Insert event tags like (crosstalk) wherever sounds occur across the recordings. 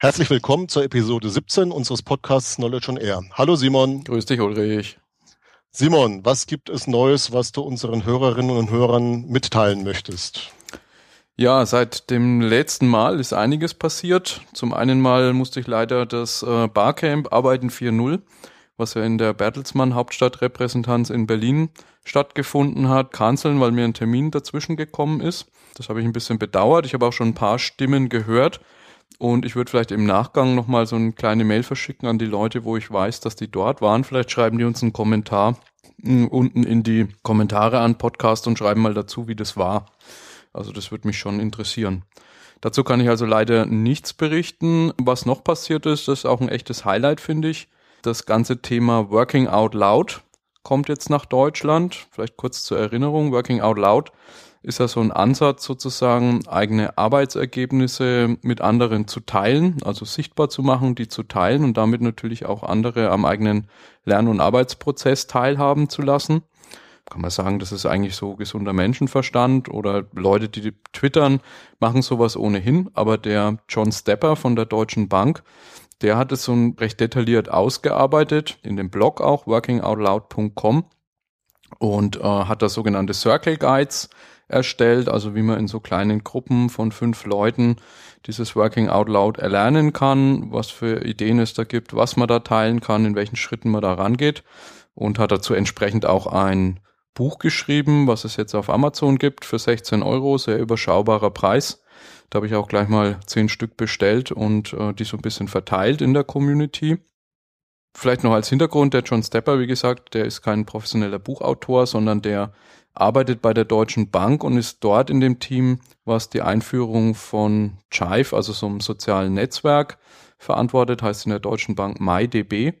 Herzlich willkommen zur Episode 17 unseres Podcasts Knowledge on Air. Hallo Simon. Grüß dich, Ulrich. Simon, was gibt es Neues, was du unseren Hörerinnen und Hörern mitteilen möchtest? Ja, seit dem letzten Mal ist einiges passiert. Zum einen mal musste ich leider das äh, Barcamp Arbeiten 4.0, was ja in der Bertelsmann Hauptstadtrepräsentanz in Berlin stattgefunden hat, canceln, weil mir ein Termin dazwischen gekommen ist. Das habe ich ein bisschen bedauert. Ich habe auch schon ein paar Stimmen gehört, und ich würde vielleicht im Nachgang nochmal so eine kleine Mail verschicken an die Leute, wo ich weiß, dass die dort waren. Vielleicht schreiben die uns einen Kommentar mm, unten in die Kommentare an Podcast und schreiben mal dazu, wie das war. Also das würde mich schon interessieren. Dazu kann ich also leider nichts berichten. Was noch passiert ist, das ist auch ein echtes Highlight, finde ich. Das ganze Thema Working Out Loud kommt jetzt nach Deutschland. Vielleicht kurz zur Erinnerung. Working Out Loud ist ja so ein Ansatz sozusagen, eigene Arbeitsergebnisse mit anderen zu teilen, also sichtbar zu machen, die zu teilen und damit natürlich auch andere am eigenen Lern- und Arbeitsprozess teilhaben zu lassen. Kann man sagen, das ist eigentlich so gesunder Menschenverstand oder Leute, die twittern, machen sowas ohnehin. Aber der John Stepper von der Deutschen Bank, der hat es so recht detailliert ausgearbeitet, in dem Blog auch, workingoutloud.com und äh, hat da sogenannte Circle Guides erstellt, also wie man in so kleinen Gruppen von fünf Leuten dieses Working Out Loud erlernen kann, was für Ideen es da gibt, was man da teilen kann, in welchen Schritten man da rangeht und hat dazu entsprechend auch ein Buch geschrieben, was es jetzt auf Amazon gibt für 16 Euro, sehr überschaubarer Preis. Da habe ich auch gleich mal zehn Stück bestellt und äh, die so ein bisschen verteilt in der Community. Vielleicht noch als Hintergrund, der John Stepper, wie gesagt, der ist kein professioneller Buchautor, sondern der arbeitet bei der Deutschen Bank und ist dort in dem Team, was die Einführung von Chive, also so einem sozialen Netzwerk, verantwortet, heißt in der Deutschen Bank MyDB.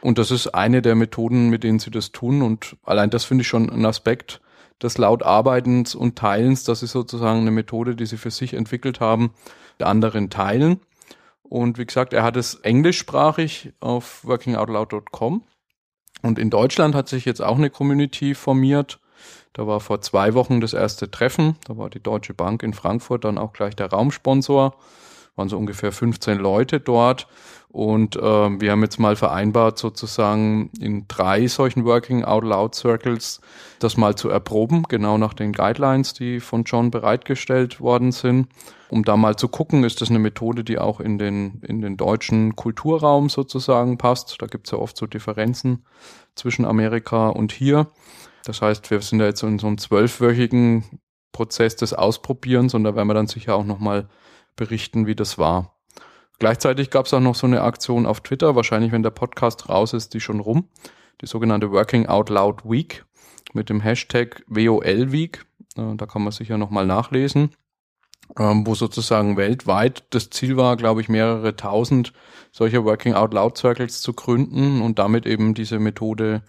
Und das ist eine der Methoden, mit denen sie das tun. Und allein das finde ich schon ein Aspekt des Lautarbeitens und Teilens. Das ist sozusagen eine Methode, die sie für sich entwickelt haben, der anderen teilen. Und wie gesagt, er hat es englischsprachig auf workingoutloud.com. Und in Deutschland hat sich jetzt auch eine Community formiert, da war vor zwei Wochen das erste Treffen. Da war die Deutsche Bank in Frankfurt dann auch gleich der Raumsponsor. Waren so ungefähr 15 Leute dort. Und äh, wir haben jetzt mal vereinbart, sozusagen in drei solchen Working Out Loud Circles das mal zu erproben, genau nach den Guidelines, die von John bereitgestellt worden sind, um da mal zu gucken, ist das eine Methode, die auch in den, in den deutschen Kulturraum sozusagen passt. Da gibt's ja oft so Differenzen zwischen Amerika und hier. Das heißt, wir sind da jetzt in so einem zwölfwöchigen Prozess des Ausprobierens und da werden wir dann sicher auch nochmal berichten, wie das war. Gleichzeitig gab es auch noch so eine Aktion auf Twitter, wahrscheinlich wenn der Podcast raus ist, die schon rum, die sogenannte Working Out Loud Week mit dem Hashtag WOL Week. Äh, da kann man sicher nochmal nachlesen, ähm, wo sozusagen weltweit das Ziel war, glaube ich, mehrere tausend solcher Working Out Loud Circles zu gründen und damit eben diese Methode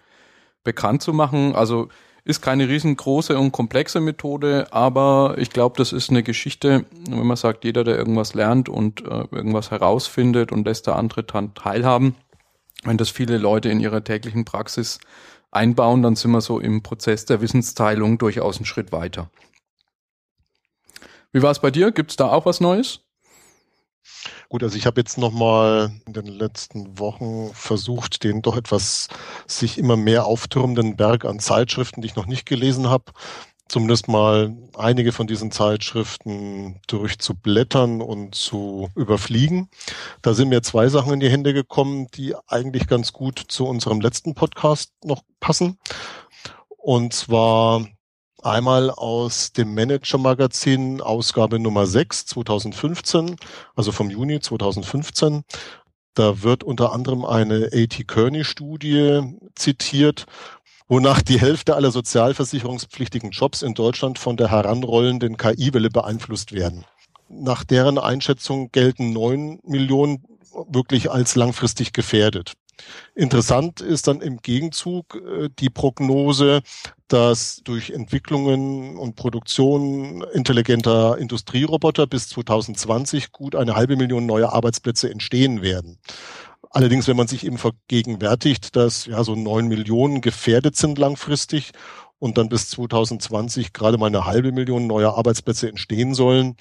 bekannt zu machen. Also ist keine riesengroße und komplexe Methode, aber ich glaube, das ist eine Geschichte, wenn man sagt, jeder, der irgendwas lernt und äh, irgendwas herausfindet und lässt der andere dann teilhaben, wenn das viele Leute in ihrer täglichen Praxis einbauen, dann sind wir so im Prozess der Wissensteilung durchaus einen Schritt weiter. Wie war es bei dir? Gibt es da auch was Neues? Gut, also ich habe jetzt nochmal in den letzten Wochen versucht, den doch etwas sich immer mehr auftürmenden Berg an Zeitschriften, die ich noch nicht gelesen habe, zumindest mal einige von diesen Zeitschriften durchzublättern und zu überfliegen. Da sind mir zwei Sachen in die Hände gekommen, die eigentlich ganz gut zu unserem letzten Podcast noch passen. Und zwar Einmal aus dem Manager-Magazin, Ausgabe Nummer 6, 2015, also vom Juni 2015. Da wird unter anderem eine A.T. Kearney-Studie zitiert, wonach die Hälfte aller sozialversicherungspflichtigen Jobs in Deutschland von der heranrollenden KI-Welle beeinflusst werden. Nach deren Einschätzung gelten neun Millionen wirklich als langfristig gefährdet. Interessant ist dann im Gegenzug äh, die Prognose, dass durch Entwicklungen und Produktion intelligenter Industrieroboter bis 2020 gut eine halbe Million neue Arbeitsplätze entstehen werden. Allerdings, wenn man sich eben vergegenwärtigt, dass ja so neun Millionen gefährdet sind langfristig und dann bis 2020 gerade mal eine halbe Million neue Arbeitsplätze entstehen sollen.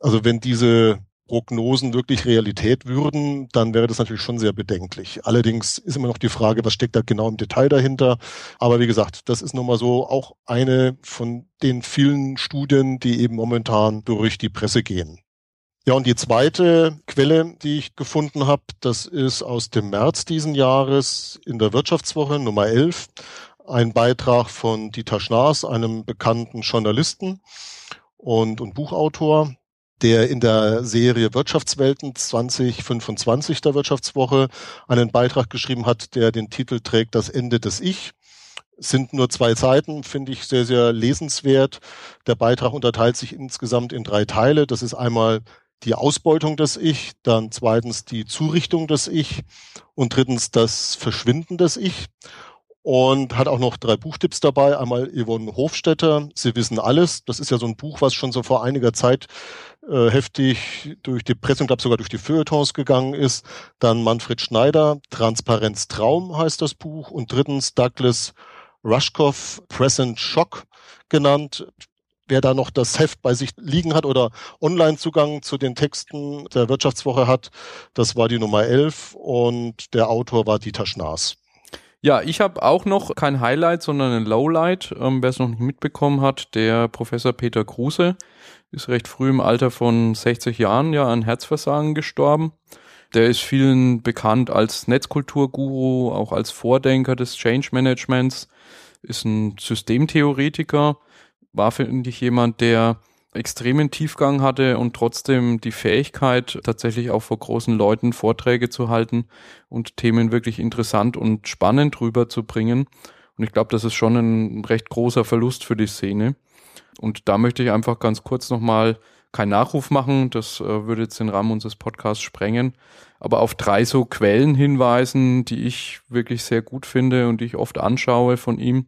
Also wenn diese Prognosen wirklich Realität würden, dann wäre das natürlich schon sehr bedenklich. Allerdings ist immer noch die Frage, was steckt da genau im Detail dahinter. Aber wie gesagt, das ist nun mal so auch eine von den vielen Studien, die eben momentan durch die Presse gehen. Ja, und die zweite Quelle, die ich gefunden habe, das ist aus dem März diesen Jahres in der Wirtschaftswoche Nummer 11, ein Beitrag von Dieter Schnaas, einem bekannten Journalisten und, und Buchautor, der in der Serie Wirtschaftswelten 2025 der Wirtschaftswoche einen Beitrag geschrieben hat, der den Titel trägt Das Ende des Ich. sind nur zwei Seiten, finde ich sehr, sehr lesenswert. Der Beitrag unterteilt sich insgesamt in drei Teile. Das ist einmal die Ausbeutung des Ich, dann zweitens die Zurichtung des Ich und drittens das Verschwinden des Ich. Und hat auch noch drei Buchtipps dabei. Einmal Yvonne Hofstetter, Sie wissen alles. Das ist ja so ein Buch, was schon so vor einiger Zeit äh, heftig durch die Presse und glaube sogar durch die Feuilletons gegangen ist. Dann Manfred Schneider, Transparenz Traum heißt das Buch. Und drittens Douglas Rushkoff, Present Shock genannt wer da noch das Heft bei sich liegen hat oder Online-Zugang zu den Texten der Wirtschaftswoche hat, das war die Nummer 11 und der Autor war Dieter Schnaas. Ja, ich habe auch noch kein Highlight, sondern ein Lowlight. Ähm, Wer es noch nicht mitbekommen hat, der Professor Peter Kruse ist recht früh im Alter von 60 Jahren ja an Herzversagen gestorben. Der ist vielen bekannt als Netzkulturguru, auch als Vordenker des Change Managements, ist ein Systemtheoretiker war, finde ich, jemand, der extremen Tiefgang hatte und trotzdem die Fähigkeit, tatsächlich auch vor großen Leuten Vorträge zu halten und Themen wirklich interessant und spannend rüberzubringen. Und ich glaube, das ist schon ein recht großer Verlust für die Szene. Und da möchte ich einfach ganz kurz nochmal keinen Nachruf machen, das äh, würde jetzt den Rahmen unseres Podcasts sprengen, aber auf drei so Quellen hinweisen, die ich wirklich sehr gut finde und die ich oft anschaue von ihm.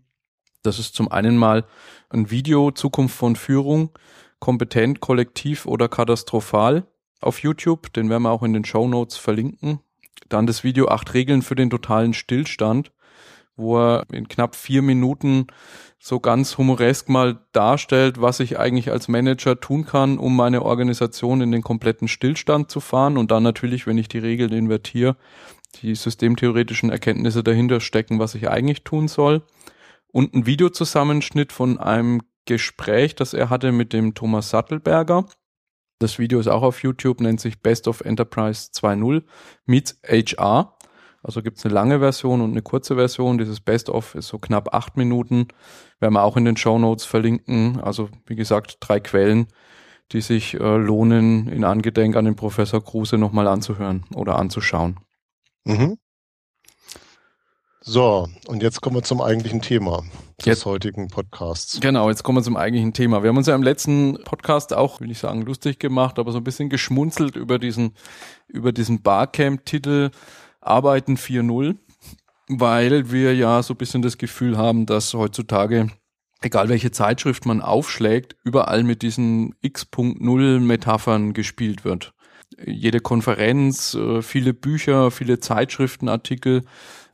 Das ist zum einen mal ein Video Zukunft von Führung, kompetent, kollektiv oder katastrophal auf YouTube. Den werden wir auch in den Show Notes verlinken. Dann das Video acht Regeln für den totalen Stillstand, wo er in knapp vier Minuten so ganz humoresk mal darstellt, was ich eigentlich als Manager tun kann, um meine Organisation in den kompletten Stillstand zu fahren und dann natürlich, wenn ich die Regeln invertiere, die systemtheoretischen Erkenntnisse dahinter stecken, was ich eigentlich tun soll und ein Videozusammenschnitt von einem Gespräch, das er hatte mit dem Thomas Sattelberger. Das Video ist auch auf YouTube, nennt sich Best of Enterprise 2.0 meets HR. Also gibt es eine lange Version und eine kurze Version. Dieses Best of ist so knapp acht Minuten. Werden wir auch in den Show Notes verlinken. Also wie gesagt, drei Quellen, die sich äh, lohnen, in Angedenk an den Professor Kruse nochmal anzuhören oder anzuschauen. Mhm. So, und jetzt kommen wir zum eigentlichen Thema des jetzt, heutigen Podcasts. Genau, jetzt kommen wir zum eigentlichen Thema. Wir haben uns ja im letzten Podcast auch, will ich sagen, lustig gemacht, aber so ein bisschen geschmunzelt über diesen, über diesen Barcamp-Titel Arbeiten 4.0, weil wir ja so ein bisschen das Gefühl haben, dass heutzutage egal welche Zeitschrift man aufschlägt, überall mit diesen X.0 Metaphern gespielt wird jede Konferenz, äh, viele Bücher, viele Zeitschriftenartikel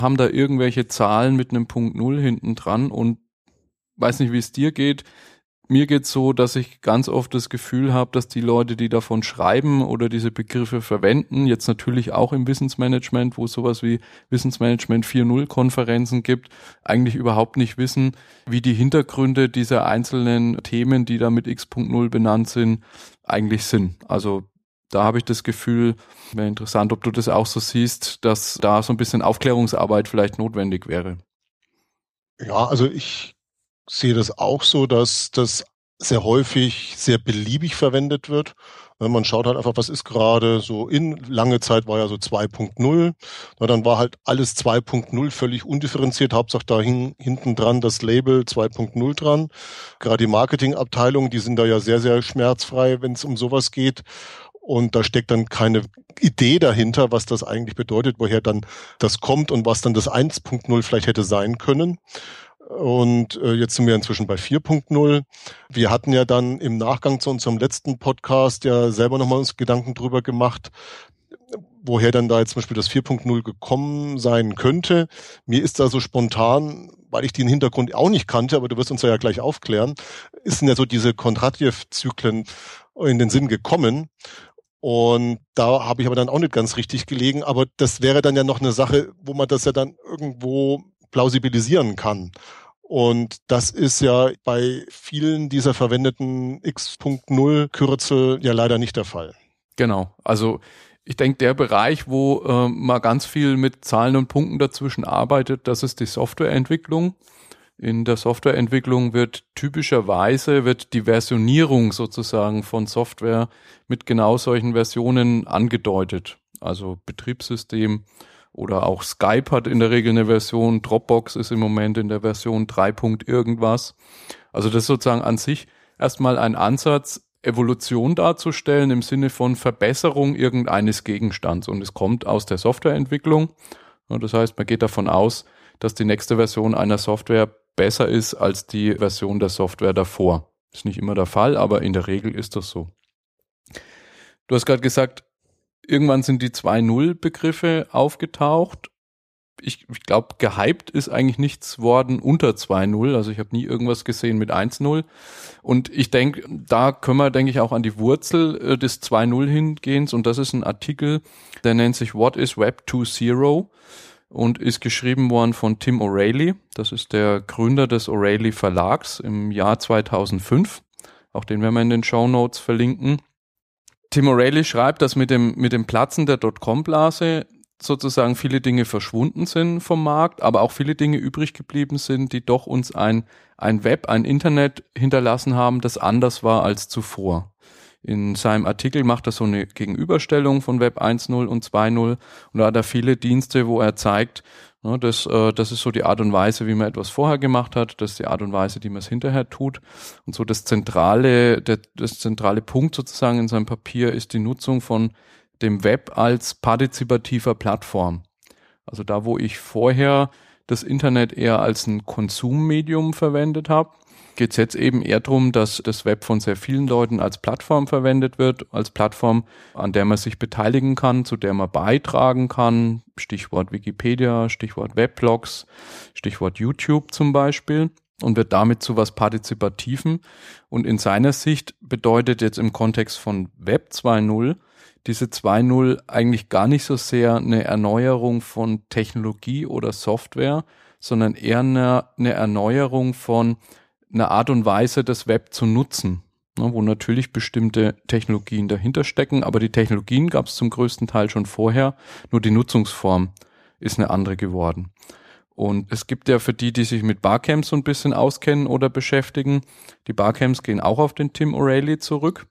haben da irgendwelche Zahlen mit einem Punkt Null hinten dran und weiß nicht, wie es dir geht. Mir geht's so, dass ich ganz oft das Gefühl habe, dass die Leute, die davon schreiben oder diese Begriffe verwenden, jetzt natürlich auch im Wissensmanagement, wo es sowas wie Wissensmanagement 4.0 Konferenzen gibt, eigentlich überhaupt nicht wissen, wie die Hintergründe dieser einzelnen Themen, die da mit X.0 benannt sind, eigentlich sind. Also da habe ich das Gefühl, wäre interessant, ob du das auch so siehst, dass da so ein bisschen Aufklärungsarbeit vielleicht notwendig wäre. Ja, also ich sehe das auch so, dass das sehr häufig sehr beliebig verwendet wird. Man schaut halt einfach, was ist gerade so in. Lange Zeit war ja so 2.0. Dann war halt alles 2.0 völlig undifferenziert. Hauptsache da hinten dran das Label 2.0 dran. Gerade die Marketingabteilungen, die sind da ja sehr, sehr schmerzfrei, wenn es um sowas geht. Und da steckt dann keine Idee dahinter, was das eigentlich bedeutet, woher dann das kommt und was dann das 1.0 vielleicht hätte sein können. Und äh, jetzt sind wir inzwischen bei 4.0. Wir hatten ja dann im Nachgang zu unserem letzten Podcast ja selber nochmal uns Gedanken drüber gemacht, woher dann da jetzt zum Beispiel das 4.0 gekommen sein könnte. Mir ist da so spontan, weil ich den Hintergrund auch nicht kannte, aber du wirst uns ja gleich aufklären, ist ja so diese Kondratjew-Zyklen in den Sinn gekommen. Und da habe ich aber dann auch nicht ganz richtig gelegen. Aber das wäre dann ja noch eine Sache, wo man das ja dann irgendwo plausibilisieren kann. Und das ist ja bei vielen dieser verwendeten X.0 Kürzel ja leider nicht der Fall. Genau. Also ich denke, der Bereich, wo äh, man ganz viel mit Zahlen und Punkten dazwischen arbeitet, das ist die Softwareentwicklung. In der Softwareentwicklung wird typischerweise wird die Versionierung sozusagen von Software mit genau solchen Versionen angedeutet. Also Betriebssystem oder auch Skype hat in der Regel eine Version, Dropbox ist im Moment in der Version 3. irgendwas. Also das ist sozusagen an sich erstmal ein Ansatz, Evolution darzustellen im Sinne von Verbesserung irgendeines Gegenstands. Und es kommt aus der Softwareentwicklung. Das heißt, man geht davon aus, dass die nächste Version einer Software besser ist als die Version der Software davor. Ist nicht immer der Fall, aber in der Regel ist das so. Du hast gerade gesagt, irgendwann sind die 2.0-Begriffe aufgetaucht. Ich, ich glaube, gehypt ist eigentlich nichts worden unter 2.0. Also ich habe nie irgendwas gesehen mit 1.0. Und ich denke, da können wir, denke ich, auch an die Wurzel äh, des 2.0 hingehen. Und das ist ein Artikel, der nennt sich What is Web 2.0? und ist geschrieben worden von Tim O'Reilly. Das ist der Gründer des O'Reilly Verlags im Jahr 2005. Auch den werden wir in den Show Notes verlinken. Tim O'Reilly schreibt, dass mit dem, mit dem Platzen der Dotcom-Blase sozusagen viele Dinge verschwunden sind vom Markt, aber auch viele Dinge übrig geblieben sind, die doch uns ein, ein Web, ein Internet hinterlassen haben, das anders war als zuvor. In seinem Artikel macht er so eine Gegenüberstellung von Web 1.0 und 2.0 und da hat er viele Dienste, wo er zeigt, das, äh, das ist so die Art und Weise, wie man etwas vorher gemacht hat, das ist die Art und Weise, die man es hinterher tut. Und so das zentrale, der, das zentrale Punkt sozusagen in seinem Papier ist die Nutzung von dem Web als partizipativer Plattform. Also da, wo ich vorher das Internet eher als ein Konsummedium verwendet habe, geht es jetzt eben eher darum, dass das Web von sehr vielen Leuten als Plattform verwendet wird, als Plattform, an der man sich beteiligen kann, zu der man beitragen kann. Stichwort Wikipedia, Stichwort Weblogs, Stichwort YouTube zum Beispiel und wird damit zu was Partizipativen. Und in seiner Sicht bedeutet jetzt im Kontext von Web 2.0 diese 2.0 eigentlich gar nicht so sehr eine Erneuerung von Technologie oder Software, sondern eher eine, eine Erneuerung von eine Art und Weise, das Web zu nutzen, ne, wo natürlich bestimmte Technologien dahinter stecken, aber die Technologien gab es zum größten Teil schon vorher, nur die Nutzungsform ist eine andere geworden. Und es gibt ja für die, die sich mit Barcamps so ein bisschen auskennen oder beschäftigen, die Barcamps gehen auch auf den Tim O'Reilly zurück.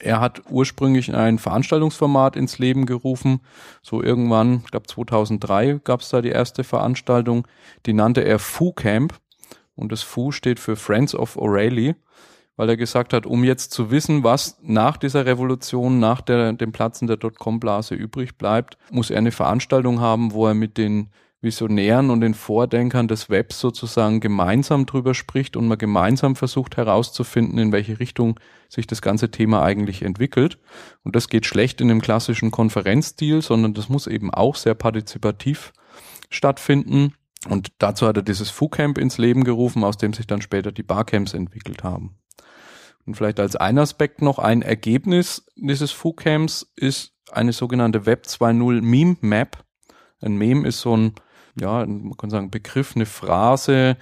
Er hat ursprünglich ein Veranstaltungsformat ins Leben gerufen. So irgendwann, ich glaube 2003 gab es da die erste Veranstaltung. Die nannte er Foo Camp. Und das FU steht für Friends of O'Reilly, weil er gesagt hat, um jetzt zu wissen, was nach dieser Revolution, nach der, dem Platzen der Dotcom-Blase übrig bleibt, muss er eine Veranstaltung haben, wo er mit den Visionären und den Vordenkern des Webs sozusagen gemeinsam drüber spricht und man gemeinsam versucht herauszufinden, in welche Richtung sich das ganze Thema eigentlich entwickelt. Und das geht schlecht in dem klassischen Konferenzstil, sondern das muss eben auch sehr partizipativ stattfinden. Und dazu hat er dieses Foo-Camp ins Leben gerufen, aus dem sich dann später die Barcamps entwickelt haben. Und vielleicht als ein Aspekt noch ein Ergebnis dieses Foo-Camps ist eine sogenannte Web 2.0 Meme Map. Ein Meme ist so ein, ja, man kann sagen, Begriff, eine Phrase,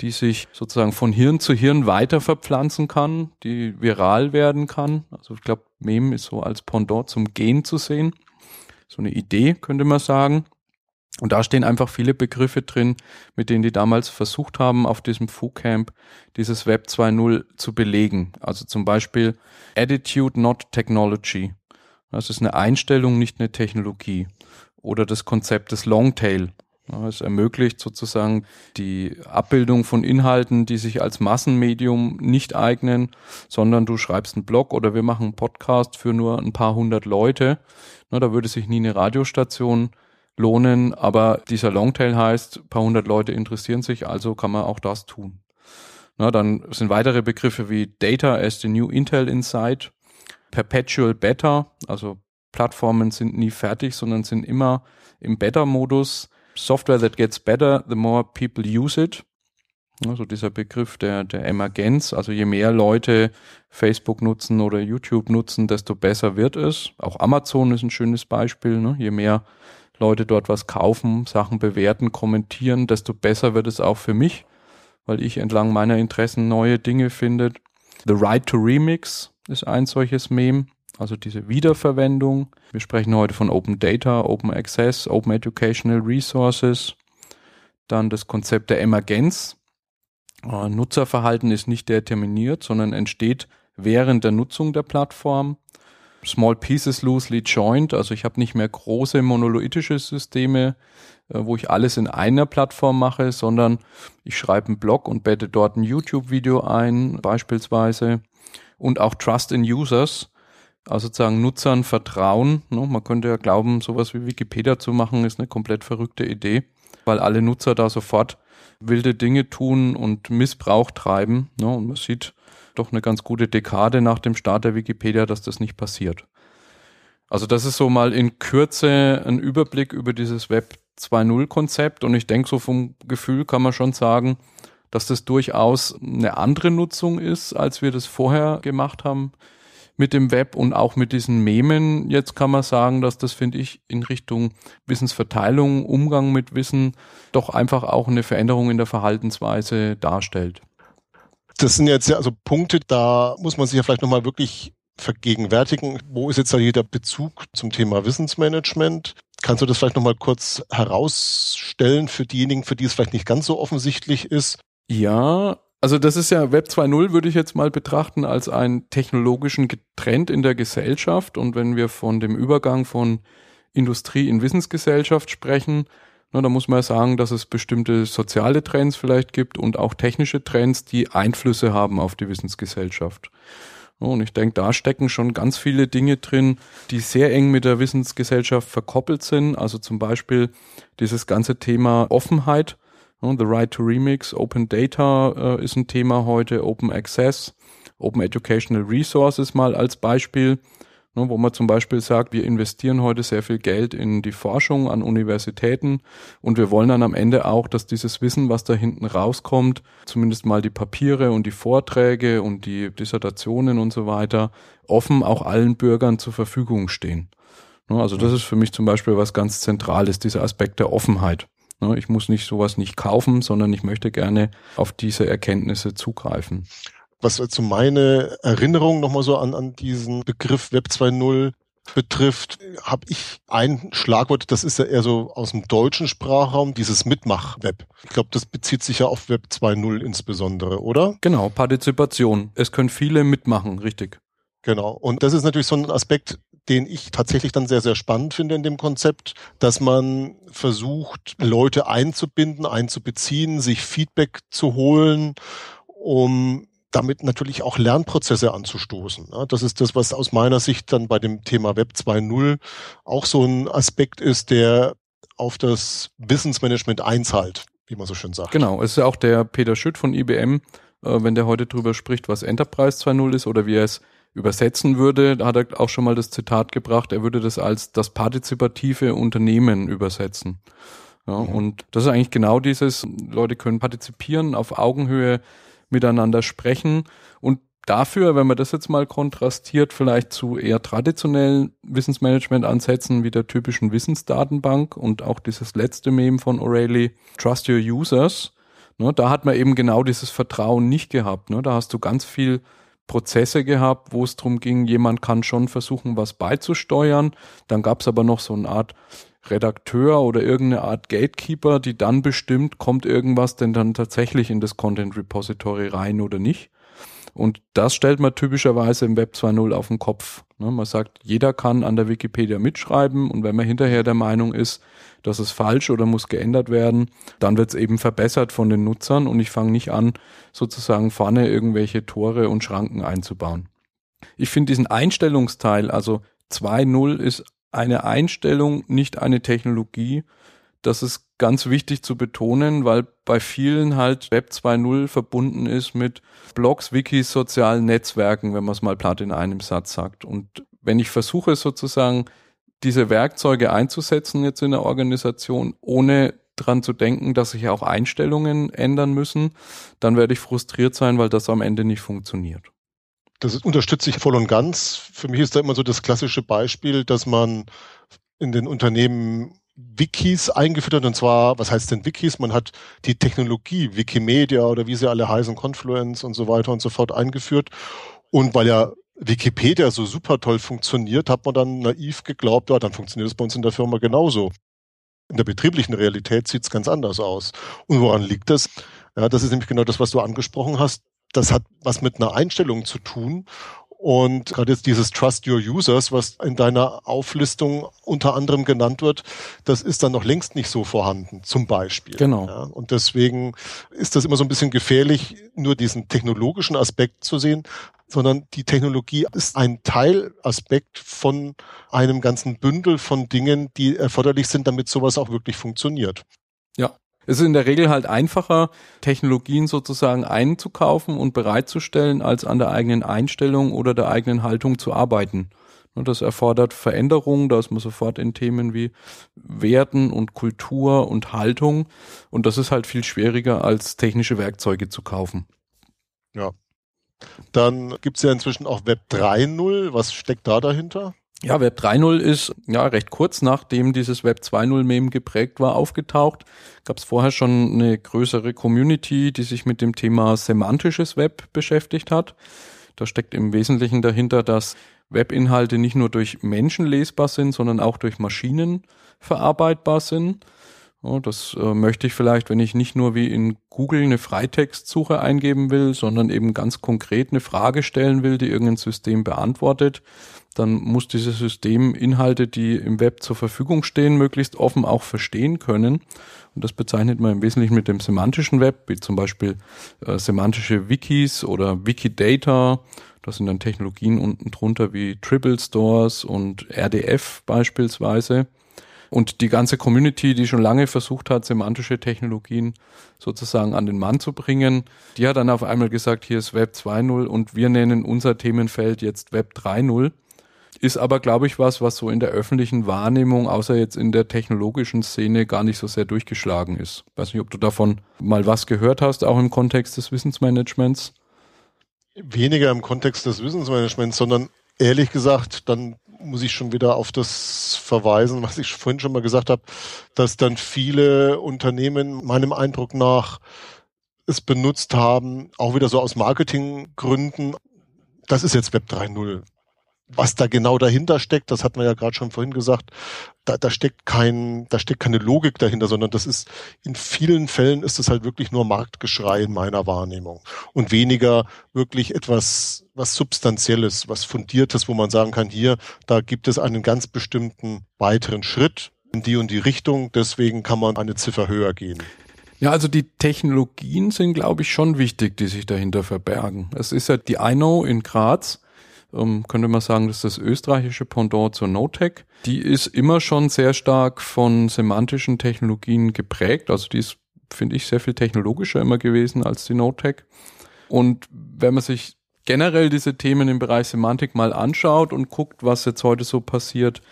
die sich sozusagen von Hirn zu Hirn weiter verpflanzen kann, die viral werden kann. Also ich glaube, Meme ist so als Pendant zum Gen zu sehen. So eine Idee, könnte man sagen. Und da stehen einfach viele Begriffe drin, mit denen die damals versucht haben, auf diesem FooCamp dieses Web 2.0 zu belegen. Also zum Beispiel Attitude, not Technology. Das ist eine Einstellung, nicht eine Technologie. Oder das Konzept des Longtail. Es ermöglicht sozusagen die Abbildung von Inhalten, die sich als Massenmedium nicht eignen, sondern du schreibst einen Blog oder wir machen einen Podcast für nur ein paar hundert Leute. Da würde sich nie eine Radiostation lohnen, aber dieser Longtail heißt, paar hundert Leute interessieren sich, also kann man auch das tun. Na, dann sind weitere Begriffe wie Data as the New Intel Insight, Perpetual Beta, also Plattformen sind nie fertig, sondern sind immer im Beta-Modus. Software that gets better, the more people use it. Also dieser Begriff der, der Emergenz, also je mehr Leute Facebook nutzen oder YouTube nutzen, desto besser wird es. Auch Amazon ist ein schönes Beispiel. Ne? Je mehr Leute dort was kaufen, Sachen bewerten, kommentieren, desto besser wird es auch für mich, weil ich entlang meiner Interessen neue Dinge finde. The Right to Remix ist ein solches Meme, also diese Wiederverwendung. Wir sprechen heute von Open Data, Open Access, Open Educational Resources. Dann das Konzept der Emergenz. Äh, Nutzerverhalten ist nicht determiniert, sondern entsteht während der Nutzung der Plattform. Small Pieces loosely joined, also ich habe nicht mehr große monolithische Systeme, äh, wo ich alles in einer Plattform mache, sondern ich schreibe einen Blog und bette dort ein YouTube-Video ein, beispielsweise. Und auch Trust in Users, also sozusagen Nutzern vertrauen. Ne? Man könnte ja glauben, sowas wie Wikipedia zu machen, ist eine komplett verrückte Idee, weil alle Nutzer da sofort wilde Dinge tun und Missbrauch treiben. Ne? Und man sieht, doch eine ganz gute Dekade nach dem Start der Wikipedia, dass das nicht passiert. Also das ist so mal in Kürze ein Überblick über dieses Web 2.0 Konzept und ich denke so vom Gefühl kann man schon sagen, dass das durchaus eine andere Nutzung ist, als wir das vorher gemacht haben mit dem Web und auch mit diesen Memen. Jetzt kann man sagen, dass das, finde ich, in Richtung Wissensverteilung, Umgang mit Wissen doch einfach auch eine Veränderung in der Verhaltensweise darstellt. Das sind jetzt ja also Punkte, da muss man sich ja vielleicht nochmal wirklich vergegenwärtigen. Wo ist jetzt da hier der Bezug zum Thema Wissensmanagement? Kannst du das vielleicht nochmal kurz herausstellen für diejenigen, für die es vielleicht nicht ganz so offensichtlich ist? Ja, also das ist ja Web 2.0 würde ich jetzt mal betrachten als einen technologischen Trend in der Gesellschaft. Und wenn wir von dem Übergang von Industrie in Wissensgesellschaft sprechen, na, da muss man ja sagen, dass es bestimmte soziale Trends vielleicht gibt und auch technische Trends, die Einflüsse haben auf die Wissensgesellschaft. Und ich denke, da stecken schon ganz viele Dinge drin, die sehr eng mit der Wissensgesellschaft verkoppelt sind. Also zum Beispiel dieses ganze Thema Offenheit. The Right to Remix, Open Data äh, ist ein Thema heute, Open Access, Open Educational Resources mal als Beispiel. Ne, wo man zum Beispiel sagt, wir investieren heute sehr viel Geld in die Forschung an Universitäten und wir wollen dann am Ende auch, dass dieses Wissen, was da hinten rauskommt, zumindest mal die Papiere und die Vorträge und die Dissertationen und so weiter, offen auch allen Bürgern zur Verfügung stehen. Ne, also das ist für mich zum Beispiel was ganz Zentrales, dieser Aspekt der Offenheit. Ne, ich muss nicht sowas nicht kaufen, sondern ich möchte gerne auf diese Erkenntnisse zugreifen was zu meine Erinnerung nochmal so an, an diesen Begriff Web 2.0 betrifft, habe ich ein Schlagwort, das ist ja eher so aus dem deutschen Sprachraum, dieses Mitmach-Web. Ich glaube, das bezieht sich ja auf Web 2.0 insbesondere, oder? Genau, Partizipation. Es können viele mitmachen, richtig. Genau. Und das ist natürlich so ein Aspekt, den ich tatsächlich dann sehr, sehr spannend finde in dem Konzept, dass man versucht, Leute einzubinden, einzubeziehen, sich Feedback zu holen, um damit natürlich auch Lernprozesse anzustoßen. Das ist das, was aus meiner Sicht dann bei dem Thema Web 2.0 auch so ein Aspekt ist, der auf das Wissensmanagement einzahlt, wie man so schön sagt. Genau, es ist ja auch der Peter Schütt von IBM, äh, wenn der heute drüber spricht, was Enterprise 2.0 ist oder wie er es übersetzen würde, da hat er auch schon mal das Zitat gebracht, er würde das als das partizipative Unternehmen übersetzen. Ja, mhm. Und das ist eigentlich genau dieses, Leute können partizipieren auf Augenhöhe, miteinander sprechen und dafür, wenn man das jetzt mal kontrastiert, vielleicht zu eher traditionellen Wissensmanagement-Ansätzen wie der typischen Wissensdatenbank und auch dieses letzte Meme von O'Reilly, Trust Your Users, ne, da hat man eben genau dieses Vertrauen nicht gehabt. Ne? Da hast du ganz viel Prozesse gehabt, wo es darum ging, jemand kann schon versuchen, was beizusteuern. Dann gab es aber noch so eine Art Redakteur oder irgendeine Art Gatekeeper, die dann bestimmt, kommt irgendwas denn dann tatsächlich in das Content Repository rein oder nicht. Und das stellt man typischerweise im Web 2.0 auf den Kopf. Ne, man sagt, jeder kann an der Wikipedia mitschreiben und wenn man hinterher der Meinung ist, das ist falsch oder muss geändert werden, dann wird es eben verbessert von den Nutzern und ich fange nicht an, sozusagen vorne irgendwelche Tore und Schranken einzubauen. Ich finde diesen Einstellungsteil, also 2.0 ist eine Einstellung, nicht eine Technologie. Das ist ganz wichtig zu betonen, weil bei vielen halt Web 2.0 verbunden ist mit Blogs, Wikis, sozialen Netzwerken, wenn man es mal platt in einem Satz sagt. Und wenn ich versuche sozusagen diese Werkzeuge einzusetzen jetzt in der Organisation, ohne dran zu denken, dass sich auch Einstellungen ändern müssen, dann werde ich frustriert sein, weil das am Ende nicht funktioniert. Das unterstütze ich voll und ganz. Für mich ist da immer so das klassische Beispiel, dass man in den Unternehmen Wikis eingeführt hat. Und zwar, was heißt denn Wikis? Man hat die Technologie, Wikimedia oder wie sie alle heißen, Confluence und so weiter und so fort eingeführt. Und weil ja Wikipedia so super toll funktioniert, hat man dann naiv geglaubt, ja, dann funktioniert es bei uns in der Firma genauso. In der betrieblichen Realität sieht es ganz anders aus. Und woran liegt das? Ja, das ist nämlich genau das, was du angesprochen hast. Das hat was mit einer Einstellung zu tun. Und gerade jetzt dieses Trust Your Users, was in deiner Auflistung unter anderem genannt wird, das ist dann noch längst nicht so vorhanden, zum Beispiel. Genau. Ja, und deswegen ist das immer so ein bisschen gefährlich, nur diesen technologischen Aspekt zu sehen, sondern die Technologie ist ein Teilaspekt von einem ganzen Bündel von Dingen, die erforderlich sind, damit sowas auch wirklich funktioniert. Ja, es ist in der Regel halt einfacher, Technologien sozusagen einzukaufen und bereitzustellen, als an der eigenen Einstellung oder der eigenen Haltung zu arbeiten. Das erfordert Veränderungen, da ist man sofort in Themen wie Werten und Kultur und Haltung. Und das ist halt viel schwieriger, als technische Werkzeuge zu kaufen. Ja. Dann gibt es ja inzwischen auch Web 3.0. Was steckt da dahinter? Ja, Web 3.0 ist ja recht kurz nachdem dieses Web 2.0 Meme geprägt war, aufgetaucht. Gab es vorher schon eine größere Community, die sich mit dem Thema semantisches Web beschäftigt hat. Da steckt im Wesentlichen dahinter, dass Webinhalte nicht nur durch Menschen lesbar sind, sondern auch durch Maschinen verarbeitbar sind. Ja, das äh, möchte ich vielleicht, wenn ich nicht nur wie in Google eine Freitextsuche eingeben will, sondern eben ganz konkret eine Frage stellen will, die irgendein System beantwortet, dann muss dieses System Inhalte, die im Web zur Verfügung stehen, möglichst offen auch verstehen können. Und das bezeichnet man im Wesentlichen mit dem semantischen Web, wie zum Beispiel äh, semantische Wikis oder Wikidata. Das sind dann Technologien unten drunter wie Triple Stores und RDF beispielsweise. Und die ganze Community, die schon lange versucht hat, semantische Technologien sozusagen an den Mann zu bringen, die hat dann auf einmal gesagt, hier ist Web 2.0 und wir nennen unser Themenfeld jetzt Web 3.0. Ist aber, glaube ich, was, was so in der öffentlichen Wahrnehmung, außer jetzt in der technologischen Szene, gar nicht so sehr durchgeschlagen ist. Weiß nicht, ob du davon mal was gehört hast, auch im Kontext des Wissensmanagements. Weniger im Kontext des Wissensmanagements, sondern ehrlich gesagt, dann muss ich schon wieder auf das verweisen, was ich vorhin schon mal gesagt habe, dass dann viele Unternehmen meinem Eindruck nach es benutzt haben, auch wieder so aus Marketinggründen. Das ist jetzt Web 3.0 was da genau dahinter steckt, das hatten wir ja gerade schon vorhin gesagt, da, da steckt kein, da steckt keine Logik dahinter, sondern das ist in vielen Fällen ist es halt wirklich nur Marktgeschrei in meiner Wahrnehmung und weniger wirklich etwas, was substanzielles, was fundiertes, wo man sagen kann, hier, da gibt es einen ganz bestimmten weiteren Schritt in die und die Richtung, deswegen kann man eine Ziffer höher gehen. Ja, also die Technologien sind, glaube ich, schon wichtig, die sich dahinter verbergen. Es ist ja die INO in Graz, ähm, könnte man sagen, das ist das österreichische Pendant zur NoTech. Die ist immer schon sehr stark von semantischen Technologien geprägt. Also die ist, finde ich, sehr viel technologischer immer gewesen als die NoTech. Und wenn man sich generell diese Themen im Bereich Semantik mal anschaut und guckt, was jetzt heute so passiert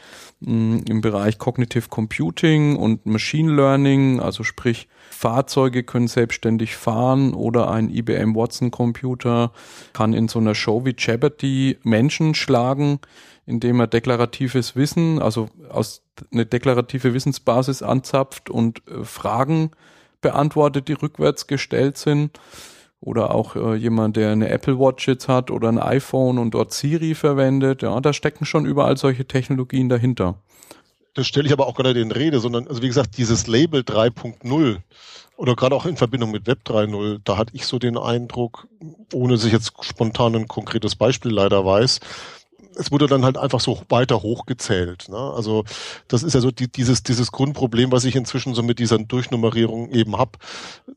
mh, mm, im Bereich Cognitive Computing und Machine Learning, also sprich Fahrzeuge können selbstständig fahren oder ein IBM Watson Computer kann in so einer Show wie Jeopardy Menschen schlagen, indem er deklaratives Wissen, also aus eine deklarative Wissensbasis anzapft und äh, Fragen beantwortet, die rückwärts gestellt sind oder auch äh, jemand, der eine Apple Watch jetzt hat oder ein iPhone und dort Siri verwendet. Ja, da stecken schon überall solche Technologien dahinter. Das stelle ich aber auch gerade in Rede, sondern, also wie gesagt, dieses Label 3.0 oder gerade auch in Verbindung mit Web 3.0, da hatte ich so den Eindruck, ohne sich jetzt spontan ein konkretes Beispiel leider weiß, es wurde dann halt einfach so weiter hochgezählt. Ne? Also das ist ja so die, dieses, dieses Grundproblem, was ich inzwischen so mit dieser Durchnummerierung eben hab,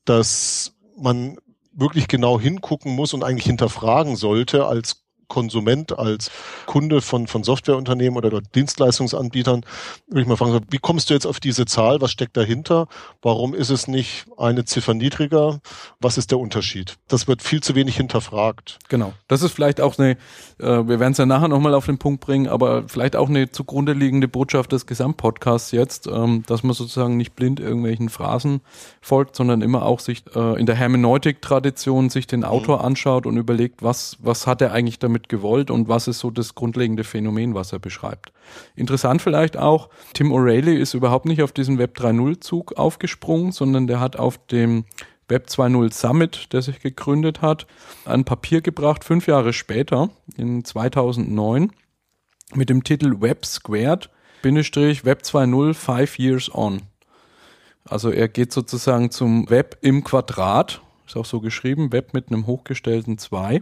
dass man wirklich genau hingucken muss und eigentlich hinterfragen sollte als Konsument, als Kunde von, von Softwareunternehmen oder Dienstleistungsanbietern, würde ich mal fragen, wie kommst du jetzt auf diese Zahl? Was steckt dahinter? Warum ist es nicht eine Ziffer niedriger? Was ist der Unterschied? Das wird viel zu wenig hinterfragt. Genau. Das ist vielleicht auch eine, äh, wir werden es ja nachher nochmal auf den Punkt bringen, aber vielleicht auch eine zugrunde liegende Botschaft des Gesamtpodcasts jetzt, ähm, dass man sozusagen nicht blind irgendwelchen Phrasen folgt, sondern immer auch sich äh, in der Hermeneutik-Tradition sich den Autor mhm. anschaut und überlegt, was, was hat er eigentlich damit gewollt und was ist so das grundlegende Phänomen, was er beschreibt. Interessant vielleicht auch, Tim O'Reilly ist überhaupt nicht auf diesen Web 3.0 Zug aufgesprungen, sondern der hat auf dem Web 2.0 Summit, der sich gegründet hat, ein Papier gebracht, fünf Jahre später, in 2009, mit dem Titel Web Squared, Bindestrich Web 2.0 Five Years On. Also er geht sozusagen zum Web im Quadrat, ist auch so geschrieben, Web mit einem hochgestellten 2,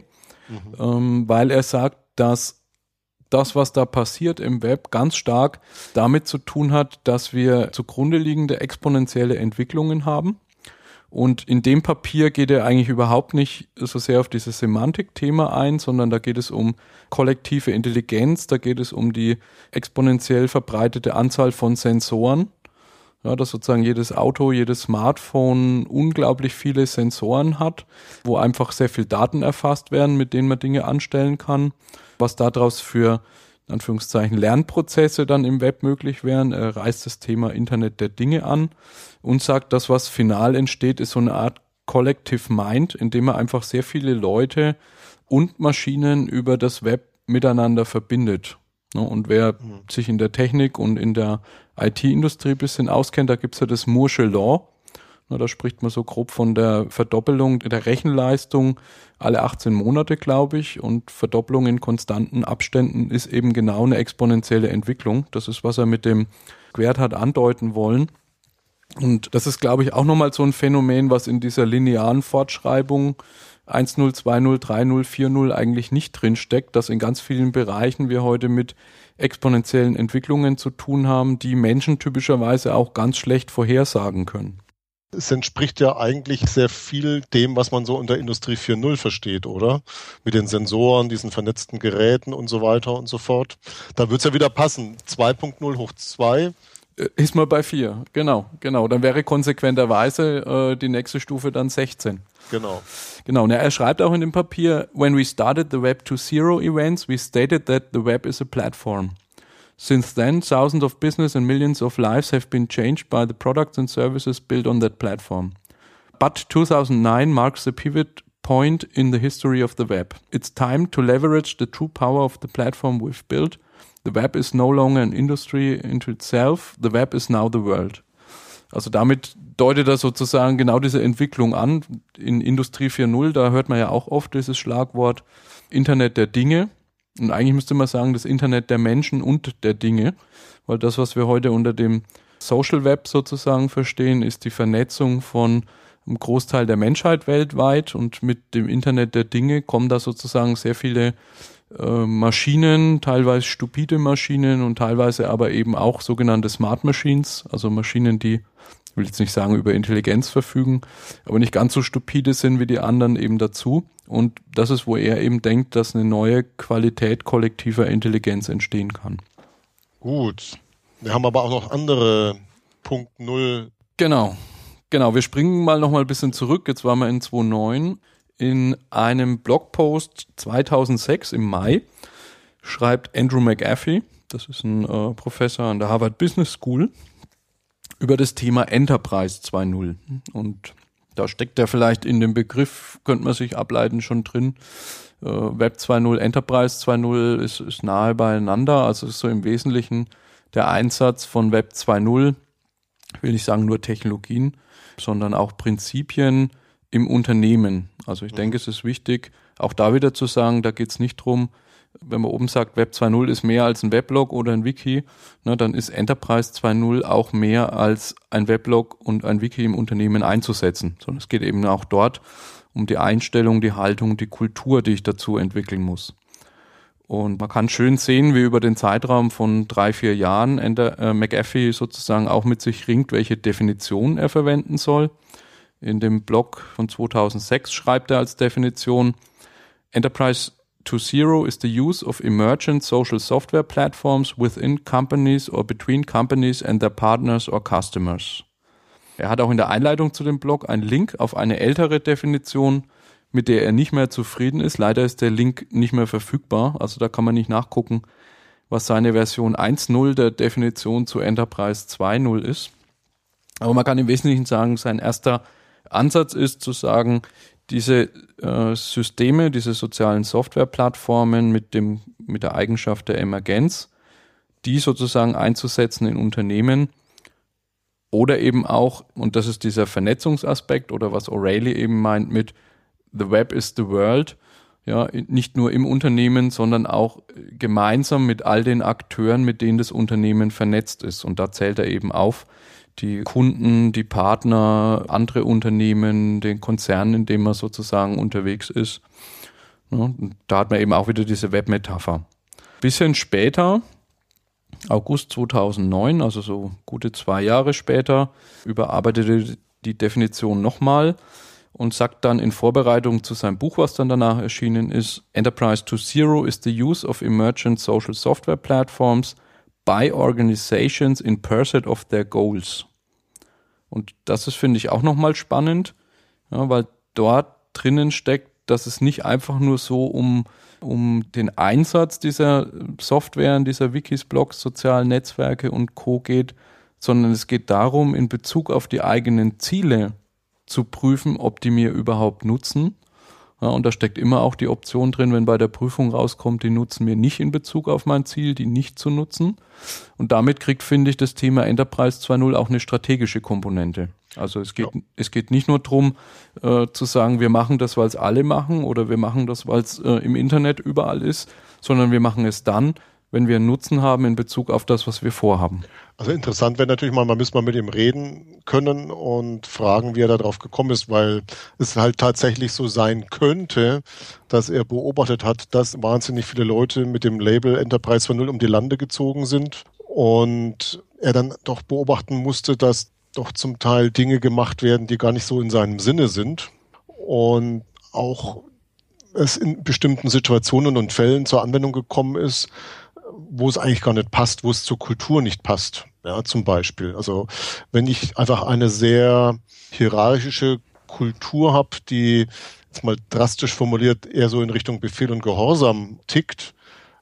mhm. ähm, weil er sagt, dass das, was da passiert im Web, ganz stark damit zu tun hat, dass wir zugrunde liegende exponentielle Entwicklungen haben. Und in dem Papier geht er eigentlich überhaupt nicht so sehr auf dieses Semantik-Thema ein, sondern da geht es um kollektive Intelligenz, da geht es um die exponentiell verbreitete Anzahl von Sensoren. Ja, dass sozusagen jedes Auto, jedes Smartphone unglaublich viele Sensoren hat, wo einfach sehr viel Daten erfasst werden, mit denen man Dinge anstellen kann was daraus für in Anführungszeichen Lernprozesse dann im Web möglich wären. Er reißt das Thema Internet der Dinge an und sagt, das, was final entsteht, ist so eine Art Collective Mind, in dem er einfach sehr viele Leute und Maschinen über das Web miteinander verbindet. Ne, und wer mhm. sich in der Technik und in der IT-Industrie bisschen auskennt, da gibt's ja das Moore'sche Law, da spricht man so grob von der Verdoppelung der Rechenleistung alle 18 Monate, glaube ich. Und Verdoppelung in konstanten Abständen ist eben genau eine exponentielle Entwicklung. Das ist, was er mit dem Quert hat andeuten wollen. Und das ist, glaube ich, auch nochmal so ein Phänomen, was in dieser linearen Fortschreibung 1.0, 2.0, 3.0, 4.0 eigentlich nicht drinsteckt, dass in ganz vielen Bereichen wir heute mit exponentiellen Entwicklungen zu tun haben, die Menschen typischerweise auch ganz schlecht vorhersagen können. Es entspricht ja eigentlich sehr viel dem, was man so unter Industrie 4.0 versteht, oder? Mit den Sensoren, diesen vernetzten Geräten und so weiter und so fort. Da wird's ja wieder passen. 2.0 hoch 2 äh, ist mal bei 4, genau, genau. Dann wäre konsequenterweise äh, die nächste Stufe dann 16. Genau. Genau. Und er schreibt auch in dem Papier, when we started the Web to Zero events, we stated that the web is a platform. Since then, thousands of business and millions of lives have been changed by the products and services built on that platform. But 2009 marks the pivot point in the history of the web. It's time to leverage the true power of the platform we've built. The web is no longer an industry into itself. The web is now the world. Also damit deutet er sozusagen genau diese Entwicklung an. In Industrie 4.0, da hört man ja auch oft dieses Schlagwort Internet der Dinge. Und eigentlich müsste man sagen, das Internet der Menschen und der Dinge, weil das, was wir heute unter dem Social Web sozusagen verstehen, ist die Vernetzung von einem Großteil der Menschheit weltweit und mit dem Internet der Dinge kommen da sozusagen sehr viele äh, Maschinen, teilweise stupide Maschinen und teilweise aber eben auch sogenannte Smart Machines, also Maschinen, die ich will jetzt nicht sagen über Intelligenz verfügen, aber nicht ganz so stupide sind wie die anderen eben dazu. Und das ist, wo er eben denkt, dass eine neue Qualität kollektiver Intelligenz entstehen kann. Gut. Wir haben aber auch noch andere Punkt Null. Genau. Genau. Wir springen mal noch mal ein bisschen zurück. Jetzt waren wir in 2009. In einem Blogpost 2006 im Mai schreibt Andrew McAfee, das ist ein äh, Professor an der Harvard Business School, über das Thema Enterprise 2.0. Und da steckt ja vielleicht in dem Begriff, könnte man sich ableiten, schon drin. Äh, Web 2.0, Enterprise 2.0 ist, ist nahe beieinander. Also ist so im Wesentlichen der Einsatz von Web 2.0, ich will nicht sagen nur Technologien, sondern auch Prinzipien im Unternehmen. Also ich mhm. denke, es ist wichtig, auch da wieder zu sagen, da geht es nicht drum, wenn man oben sagt, Web 2.0 ist mehr als ein Weblog oder ein Wiki, ne, dann ist Enterprise 2.0 auch mehr als ein Weblog und ein Wiki im Unternehmen einzusetzen. Sondern es geht eben auch dort um die Einstellung, die Haltung, die Kultur, die ich dazu entwickeln muss. Und man kann schön sehen, wie über den Zeitraum von drei, vier Jahren Ender, äh, McAfee sozusagen auch mit sich ringt, welche Definition er verwenden soll. In dem Blog von 2006 schreibt er als Definition, Enterprise to zero is the use of emergent social software platforms within companies or between companies and their partners or customers. Er hat auch in der Einleitung zu dem Blog einen Link auf eine ältere Definition, mit der er nicht mehr zufrieden ist. Leider ist der Link nicht mehr verfügbar, also da kann man nicht nachgucken, was seine Version 1.0 der Definition zu Enterprise 2.0 ist. Aber man kann im Wesentlichen sagen, sein erster Ansatz ist zu sagen, diese äh, Systeme, diese sozialen Softwareplattformen mit dem, mit der Eigenschaft der Emergenz, die sozusagen einzusetzen in Unternehmen oder eben auch, und das ist dieser Vernetzungsaspekt oder was O'Reilly eben meint mit The Web is the World, ja, nicht nur im Unternehmen, sondern auch gemeinsam mit all den Akteuren, mit denen das Unternehmen vernetzt ist. Und da zählt er eben auf, die Kunden, die Partner, andere Unternehmen, den Konzernen, in dem man sozusagen unterwegs ist. Ja, da hat man eben auch wieder diese Webmetapher. Bisschen später, August 2009, also so gute zwei Jahre später, überarbeitete die Definition nochmal und sagt dann in Vorbereitung zu seinem Buch, was dann danach erschienen ist, Enterprise to Zero is the use of emergent social software platforms by organizations in pursuit of their goals. Und das ist, finde ich, auch nochmal spannend, ja, weil dort drinnen steckt, dass es nicht einfach nur so um, um den Einsatz dieser Software, dieser Wikis, Blogs, sozialen Netzwerke und Co. geht, sondern es geht darum, in Bezug auf die eigenen Ziele zu prüfen, ob die mir überhaupt nutzen ja, und da steckt immer auch die Option drin, wenn bei der Prüfung rauskommt, die nutzen wir nicht in Bezug auf mein Ziel, die nicht zu nutzen. Und damit kriegt, finde ich, das Thema Enterprise 2.0 auch eine strategische Komponente. Also es geht, ja. es geht nicht nur darum, äh, zu sagen, wir machen das, weil es alle machen oder wir machen das, weil es äh, im Internet überall ist, sondern wir machen es dann, wenn wir einen Nutzen haben in Bezug auf das, was wir vorhaben. Also interessant wäre natürlich mal, man müsste mal mit ihm reden können und fragen, wie er darauf gekommen ist, weil es halt tatsächlich so sein könnte, dass er beobachtet hat, dass wahnsinnig viele Leute mit dem Label Enterprise 2.0 um die Lande gezogen sind und er dann doch beobachten musste, dass doch zum Teil Dinge gemacht werden, die gar nicht so in seinem Sinne sind und auch es in bestimmten Situationen und Fällen zur Anwendung gekommen ist, wo es eigentlich gar nicht passt, wo es zur Kultur nicht passt. Ja, zum Beispiel. Also wenn ich einfach eine sehr hierarchische Kultur habe, die jetzt mal drastisch formuliert eher so in Richtung Befehl und Gehorsam tickt,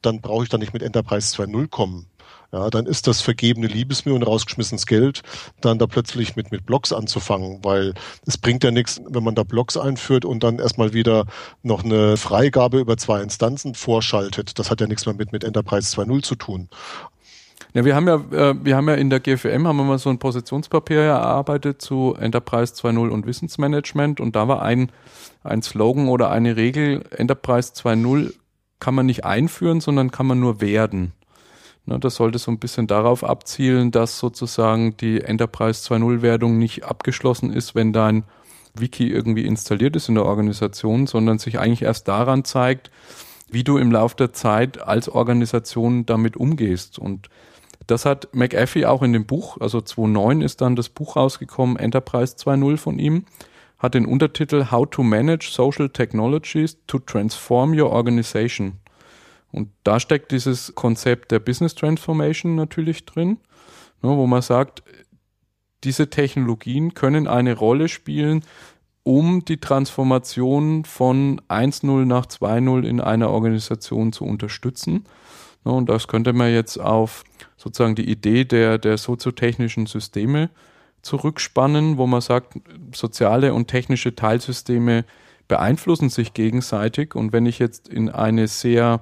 dann brauche ich da nicht mit Enterprise 2.0 kommen. Ja, dann ist das vergebene Liebesmühe und rausgeschmissenes Geld, dann da plötzlich mit, mit Blocks anzufangen, weil es bringt ja nichts, wenn man da Blocks einführt und dann erstmal wieder noch eine Freigabe über zwei Instanzen vorschaltet. Das hat ja nichts mehr mit, mit Enterprise 2.0 zu tun. Ja, wir haben ja, äh, wir haben ja in der GFM haben wir mal so ein Positionspapier erarbeitet zu Enterprise 2.0 und Wissensmanagement und da war ein, ein Slogan oder eine Regel, Enterprise 2.0 kann man nicht einführen, sondern kann man nur werden. Ne, das sollte so ein bisschen darauf abzielen, dass sozusagen die Enterprise 2.0-Wertung nicht abgeschlossen ist, wenn dein Wiki irgendwie installiert ist in der Organisation, sondern sich eigentlich erst daran zeigt, wie du im Laufe der Zeit als Organisation damit umgehst. Und das hat McAfee auch in dem Buch, also 2009 ist dann das Buch rausgekommen, Enterprise 2.0 von ihm, hat den Untertitel How to Manage Social Technologies to Transform Your Organization. Und da steckt dieses Konzept der Business Transformation natürlich drin, ne, wo man sagt, diese Technologien können eine Rolle spielen, um die Transformation von 1.0 nach 2.0 in einer Organisation zu unterstützen. Ne, und das könnte man jetzt auf sozusagen die Idee der, der soziotechnischen Systeme zurückspannen, wo man sagt, soziale und technische Teilsysteme beeinflussen sich gegenseitig. Und wenn ich jetzt in eine sehr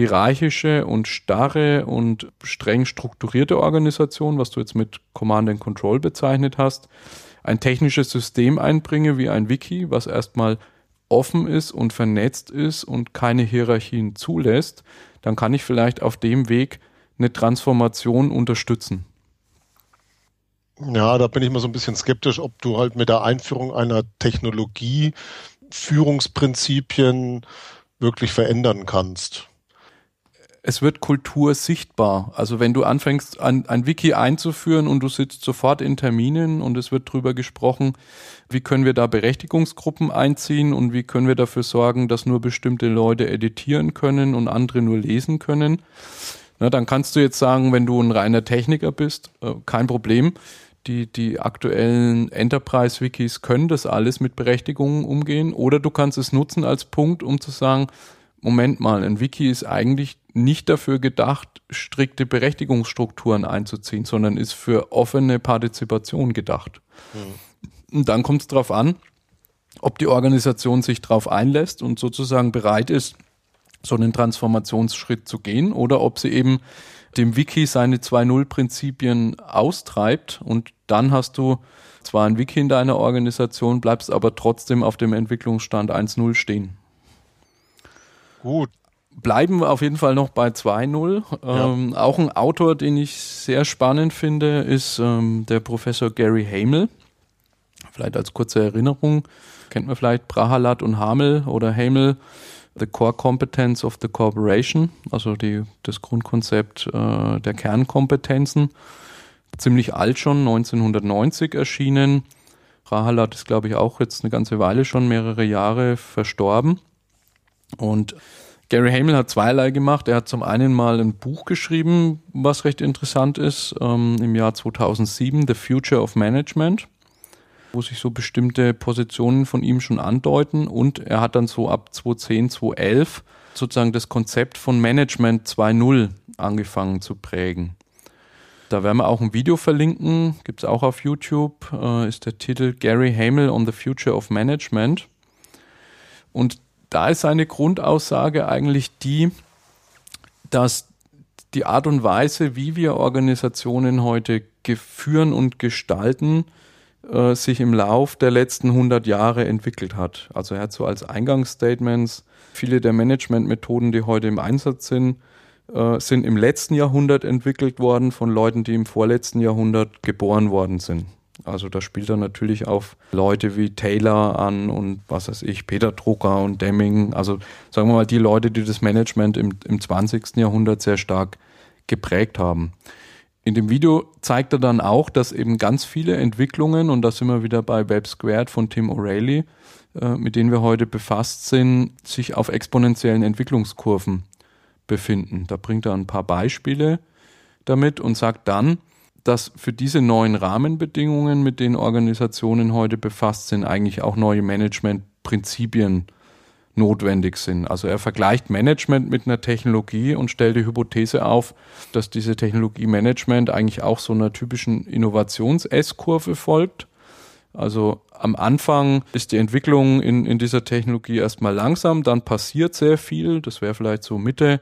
hierarchische und starre und streng strukturierte Organisation, was du jetzt mit Command and Control bezeichnet hast, ein technisches System einbringe wie ein Wiki, was erstmal offen ist und vernetzt ist und keine Hierarchien zulässt, dann kann ich vielleicht auf dem Weg eine Transformation unterstützen. Ja, da bin ich mal so ein bisschen skeptisch, ob du halt mit der Einführung einer Technologie Führungsprinzipien wirklich verändern kannst. Es wird Kultur sichtbar. Also wenn du anfängst, ein, ein Wiki einzuführen und du sitzt sofort in Terminen und es wird drüber gesprochen, wie können wir da Berechtigungsgruppen einziehen und wie können wir dafür sorgen, dass nur bestimmte Leute editieren können und andere nur lesen können. Na, dann kannst du jetzt sagen, wenn du ein reiner Techniker bist, äh, kein Problem. Die, die aktuellen Enterprise-Wikis können das alles mit Berechtigungen umgehen. Oder du kannst es nutzen als Punkt, um zu sagen, Moment mal, ein Wiki ist eigentlich nicht dafür gedacht, strikte Berechtigungsstrukturen einzuziehen, sondern ist für offene Partizipation gedacht. Mhm. Und dann kommt es darauf an, ob die Organisation sich darauf einlässt und sozusagen bereit ist, so einen Transformationsschritt zu gehen oder ob sie eben dem Wiki seine 2.0-Prinzipien austreibt und dann hast du zwar ein Wiki in deiner Organisation, bleibst aber trotzdem auf dem Entwicklungsstand 1.0 stehen. Gut. Bleiben wir auf jeden Fall noch bei 2.0. Ähm, Auch ein Autor, den ich sehr spannend finde, ist ähm, der Professor Gary Hamel. Vielleicht als kurze Erinnerung, kennt man vielleicht Prahalat und Hamel oder Hamel, The Core Competence of the Corporation, also die, das Grundkonzept äh, der Kernkompetenzen. Ziemlich alt schon, 1990 erschienen. Prahalat ist, glaube ich, auch jetzt eine ganze Weile schon, mehrere Jahre verstorben. Und Gary Hamel hat zweierlei gemacht. Er hat zum einen mal ein Buch geschrieben, was recht interessant ist, ähm, im Jahr 2007, The Future of Management, wo sich so bestimmte Positionen von ihm schon andeuten. Und er hat dann so ab 2010, 2011 sozusagen das Konzept von Management 2.0 angefangen zu prägen. Da werden wir auch ein Video verlinken, gibt es auch auf YouTube, äh, ist der Titel Gary Hamel on the Future of Management. Und da ist seine Grundaussage eigentlich die, dass die Art und Weise, wie wir Organisationen heute führen und gestalten, äh, sich im Lauf der letzten 100 Jahre entwickelt hat. Also er hat so als Eingangsstatements, viele der Managementmethoden, die heute im Einsatz sind, äh, sind im letzten Jahrhundert entwickelt worden von Leuten, die im vorletzten Jahrhundert geboren worden sind. Also da spielt er natürlich auf Leute wie Taylor an und was weiß ich, Peter Drucker und Deming. Also sagen wir mal die Leute, die das Management im, im 20. Jahrhundert sehr stark geprägt haben. In dem Video zeigt er dann auch, dass eben ganz viele Entwicklungen, und da sind wir wieder bei Web Squared von Tim O'Reilly, äh, mit denen wir heute befasst sind, sich auf exponentiellen Entwicklungskurven befinden. Da bringt er ein paar Beispiele damit und sagt dann, dass für diese neuen Rahmenbedingungen, mit denen Organisationen heute befasst sind, eigentlich auch neue Managementprinzipien notwendig sind. Also er vergleicht Management mit einer Technologie und stellt die Hypothese auf, dass diese Technologie Management eigentlich auch so einer typischen Innovations-S-Kurve folgt. Also am Anfang ist die Entwicklung in, in dieser Technologie erstmal langsam, dann passiert sehr viel. Das wäre vielleicht so Mitte,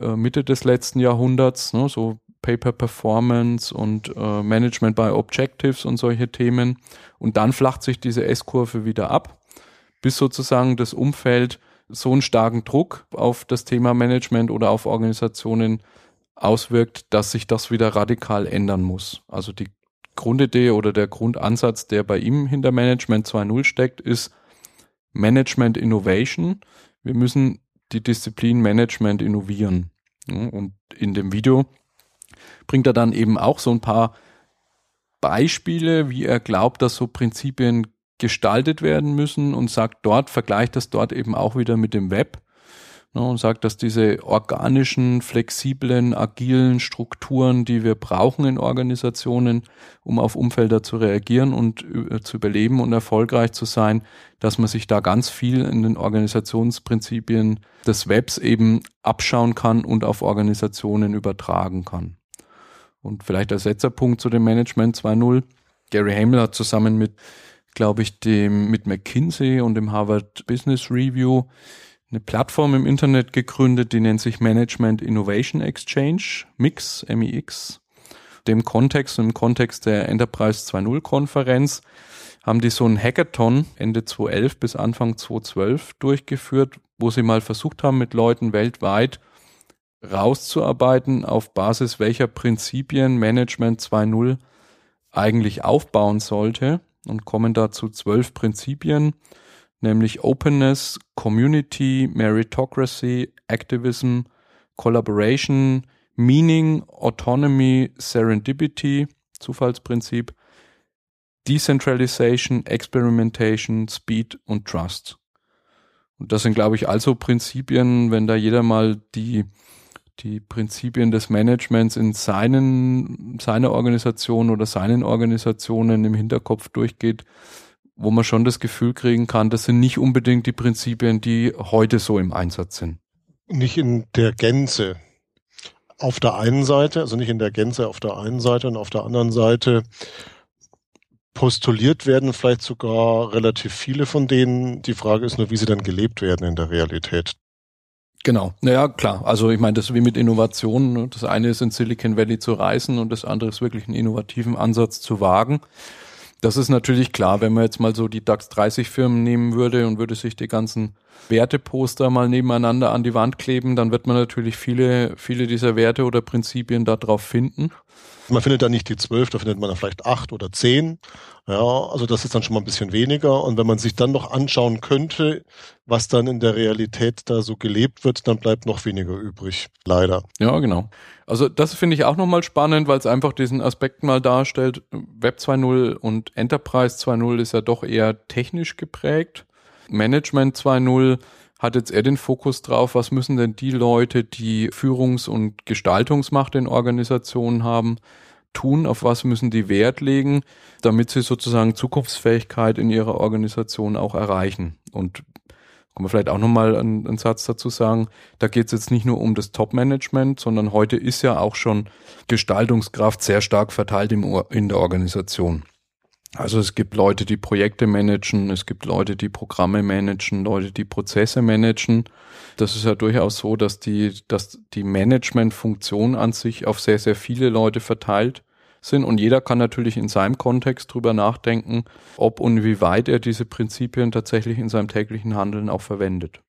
äh, Mitte des letzten Jahrhunderts, ne, so Pay-per-Performance und äh, Management by Objectives und solche Themen. Und dann flacht sich diese S-Kurve wieder ab, bis sozusagen das Umfeld so einen starken Druck auf das Thema Management oder auf Organisationen auswirkt, dass sich das wieder radikal ändern muss. Also die Grundidee oder der Grundansatz, der bei ihm hinter Management 2.0 steckt, ist Management Innovation. Wir müssen die Disziplin Management innovieren. Und in dem Video bringt er dann eben auch so ein paar Beispiele, wie er glaubt, dass so Prinzipien gestaltet werden müssen und sagt dort, vergleicht das dort eben auch wieder mit dem Web ne, und sagt, dass diese organischen, flexiblen, agilen Strukturen, die wir brauchen in Organisationen, um auf Umfelder zu reagieren und äh, zu überleben und erfolgreich zu sein, dass man sich da ganz viel in den Organisationsprinzipien des Webs eben abschauen kann und auf Organisationen übertragen kann. Und vielleicht als letzter Punkt zu dem Management 2.0. Gary Hamel hat zusammen mit, glaube ich, dem, mit McKinsey und dem Harvard Business Review eine Plattform im Internet gegründet, die nennt sich Management Innovation Exchange, MIX, MIX. Dem Kontext, im Kontext der Enterprise 2.0 Konferenz haben die so ein Hackathon Ende 2011 bis Anfang 2012 durchgeführt, wo sie mal versucht haben, mit Leuten weltweit rauszuarbeiten, auf Basis welcher Prinzipien Management 2.0 eigentlich aufbauen sollte und kommen dazu zwölf Prinzipien, nämlich Openness, Community, Meritocracy, Activism, Collaboration, Meaning, Autonomy, Serendipity, Zufallsprinzip, Decentralization, Experimentation, Speed und Trust. Und das sind, glaube ich, also Prinzipien, wenn da jeder mal die, die Prinzipien des Managements in seinen, seiner Organisation oder seinen Organisationen im Hinterkopf durchgeht, wo man schon das Gefühl kriegen kann, das sind nicht unbedingt die Prinzipien, die heute so im Einsatz sind. Nicht in der Gänze. Auf der einen Seite, also nicht in der Gänze auf der einen Seite und auf der anderen Seite postuliert werden vielleicht sogar relativ viele von denen. Die Frage ist nur, wie sie dann gelebt werden in der Realität. Genau, naja, klar. Also ich meine, das ist wie mit Innovationen. Ne? Das eine ist in Silicon Valley zu reisen und das andere ist wirklich einen innovativen Ansatz zu wagen. Das ist natürlich klar, wenn man jetzt mal so die DAX 30 Firmen nehmen würde und würde sich die ganzen Werteposter mal nebeneinander an die Wand kleben, dann wird man natürlich viele, viele dieser Werte oder Prinzipien da drauf finden. Man findet da nicht die zwölf, da findet man da vielleicht acht oder zehn. Ja, also das ist dann schon mal ein bisschen weniger. Und wenn man sich dann noch anschauen könnte, was dann in der Realität da so gelebt wird, dann bleibt noch weniger übrig. Leider. Ja, genau. Also das finde ich auch nochmal spannend, weil es einfach diesen Aspekt mal darstellt. Web 2.0 und Enterprise 2.0 ist ja doch eher technisch geprägt. Management 2.0 hat jetzt eher den Fokus drauf, was müssen denn die Leute, die Führungs- und Gestaltungsmacht in Organisationen haben, tun, auf was müssen die Wert legen, damit sie sozusagen Zukunftsfähigkeit in ihrer Organisation auch erreichen. Und kann man vielleicht auch nochmal einen, einen Satz dazu sagen, da geht es jetzt nicht nur um das Top-Management, sondern heute ist ja auch schon Gestaltungskraft sehr stark verteilt im, in der Organisation. Also es gibt Leute, die Projekte managen, es gibt Leute, die Programme managen, Leute, die Prozesse managen. Das ist ja durchaus so, dass die, dass die Managementfunktion an sich auf sehr, sehr viele Leute verteilt sind und jeder kann natürlich in seinem Kontext drüber nachdenken, ob und wie weit er diese Prinzipien tatsächlich in seinem täglichen Handeln auch verwendet.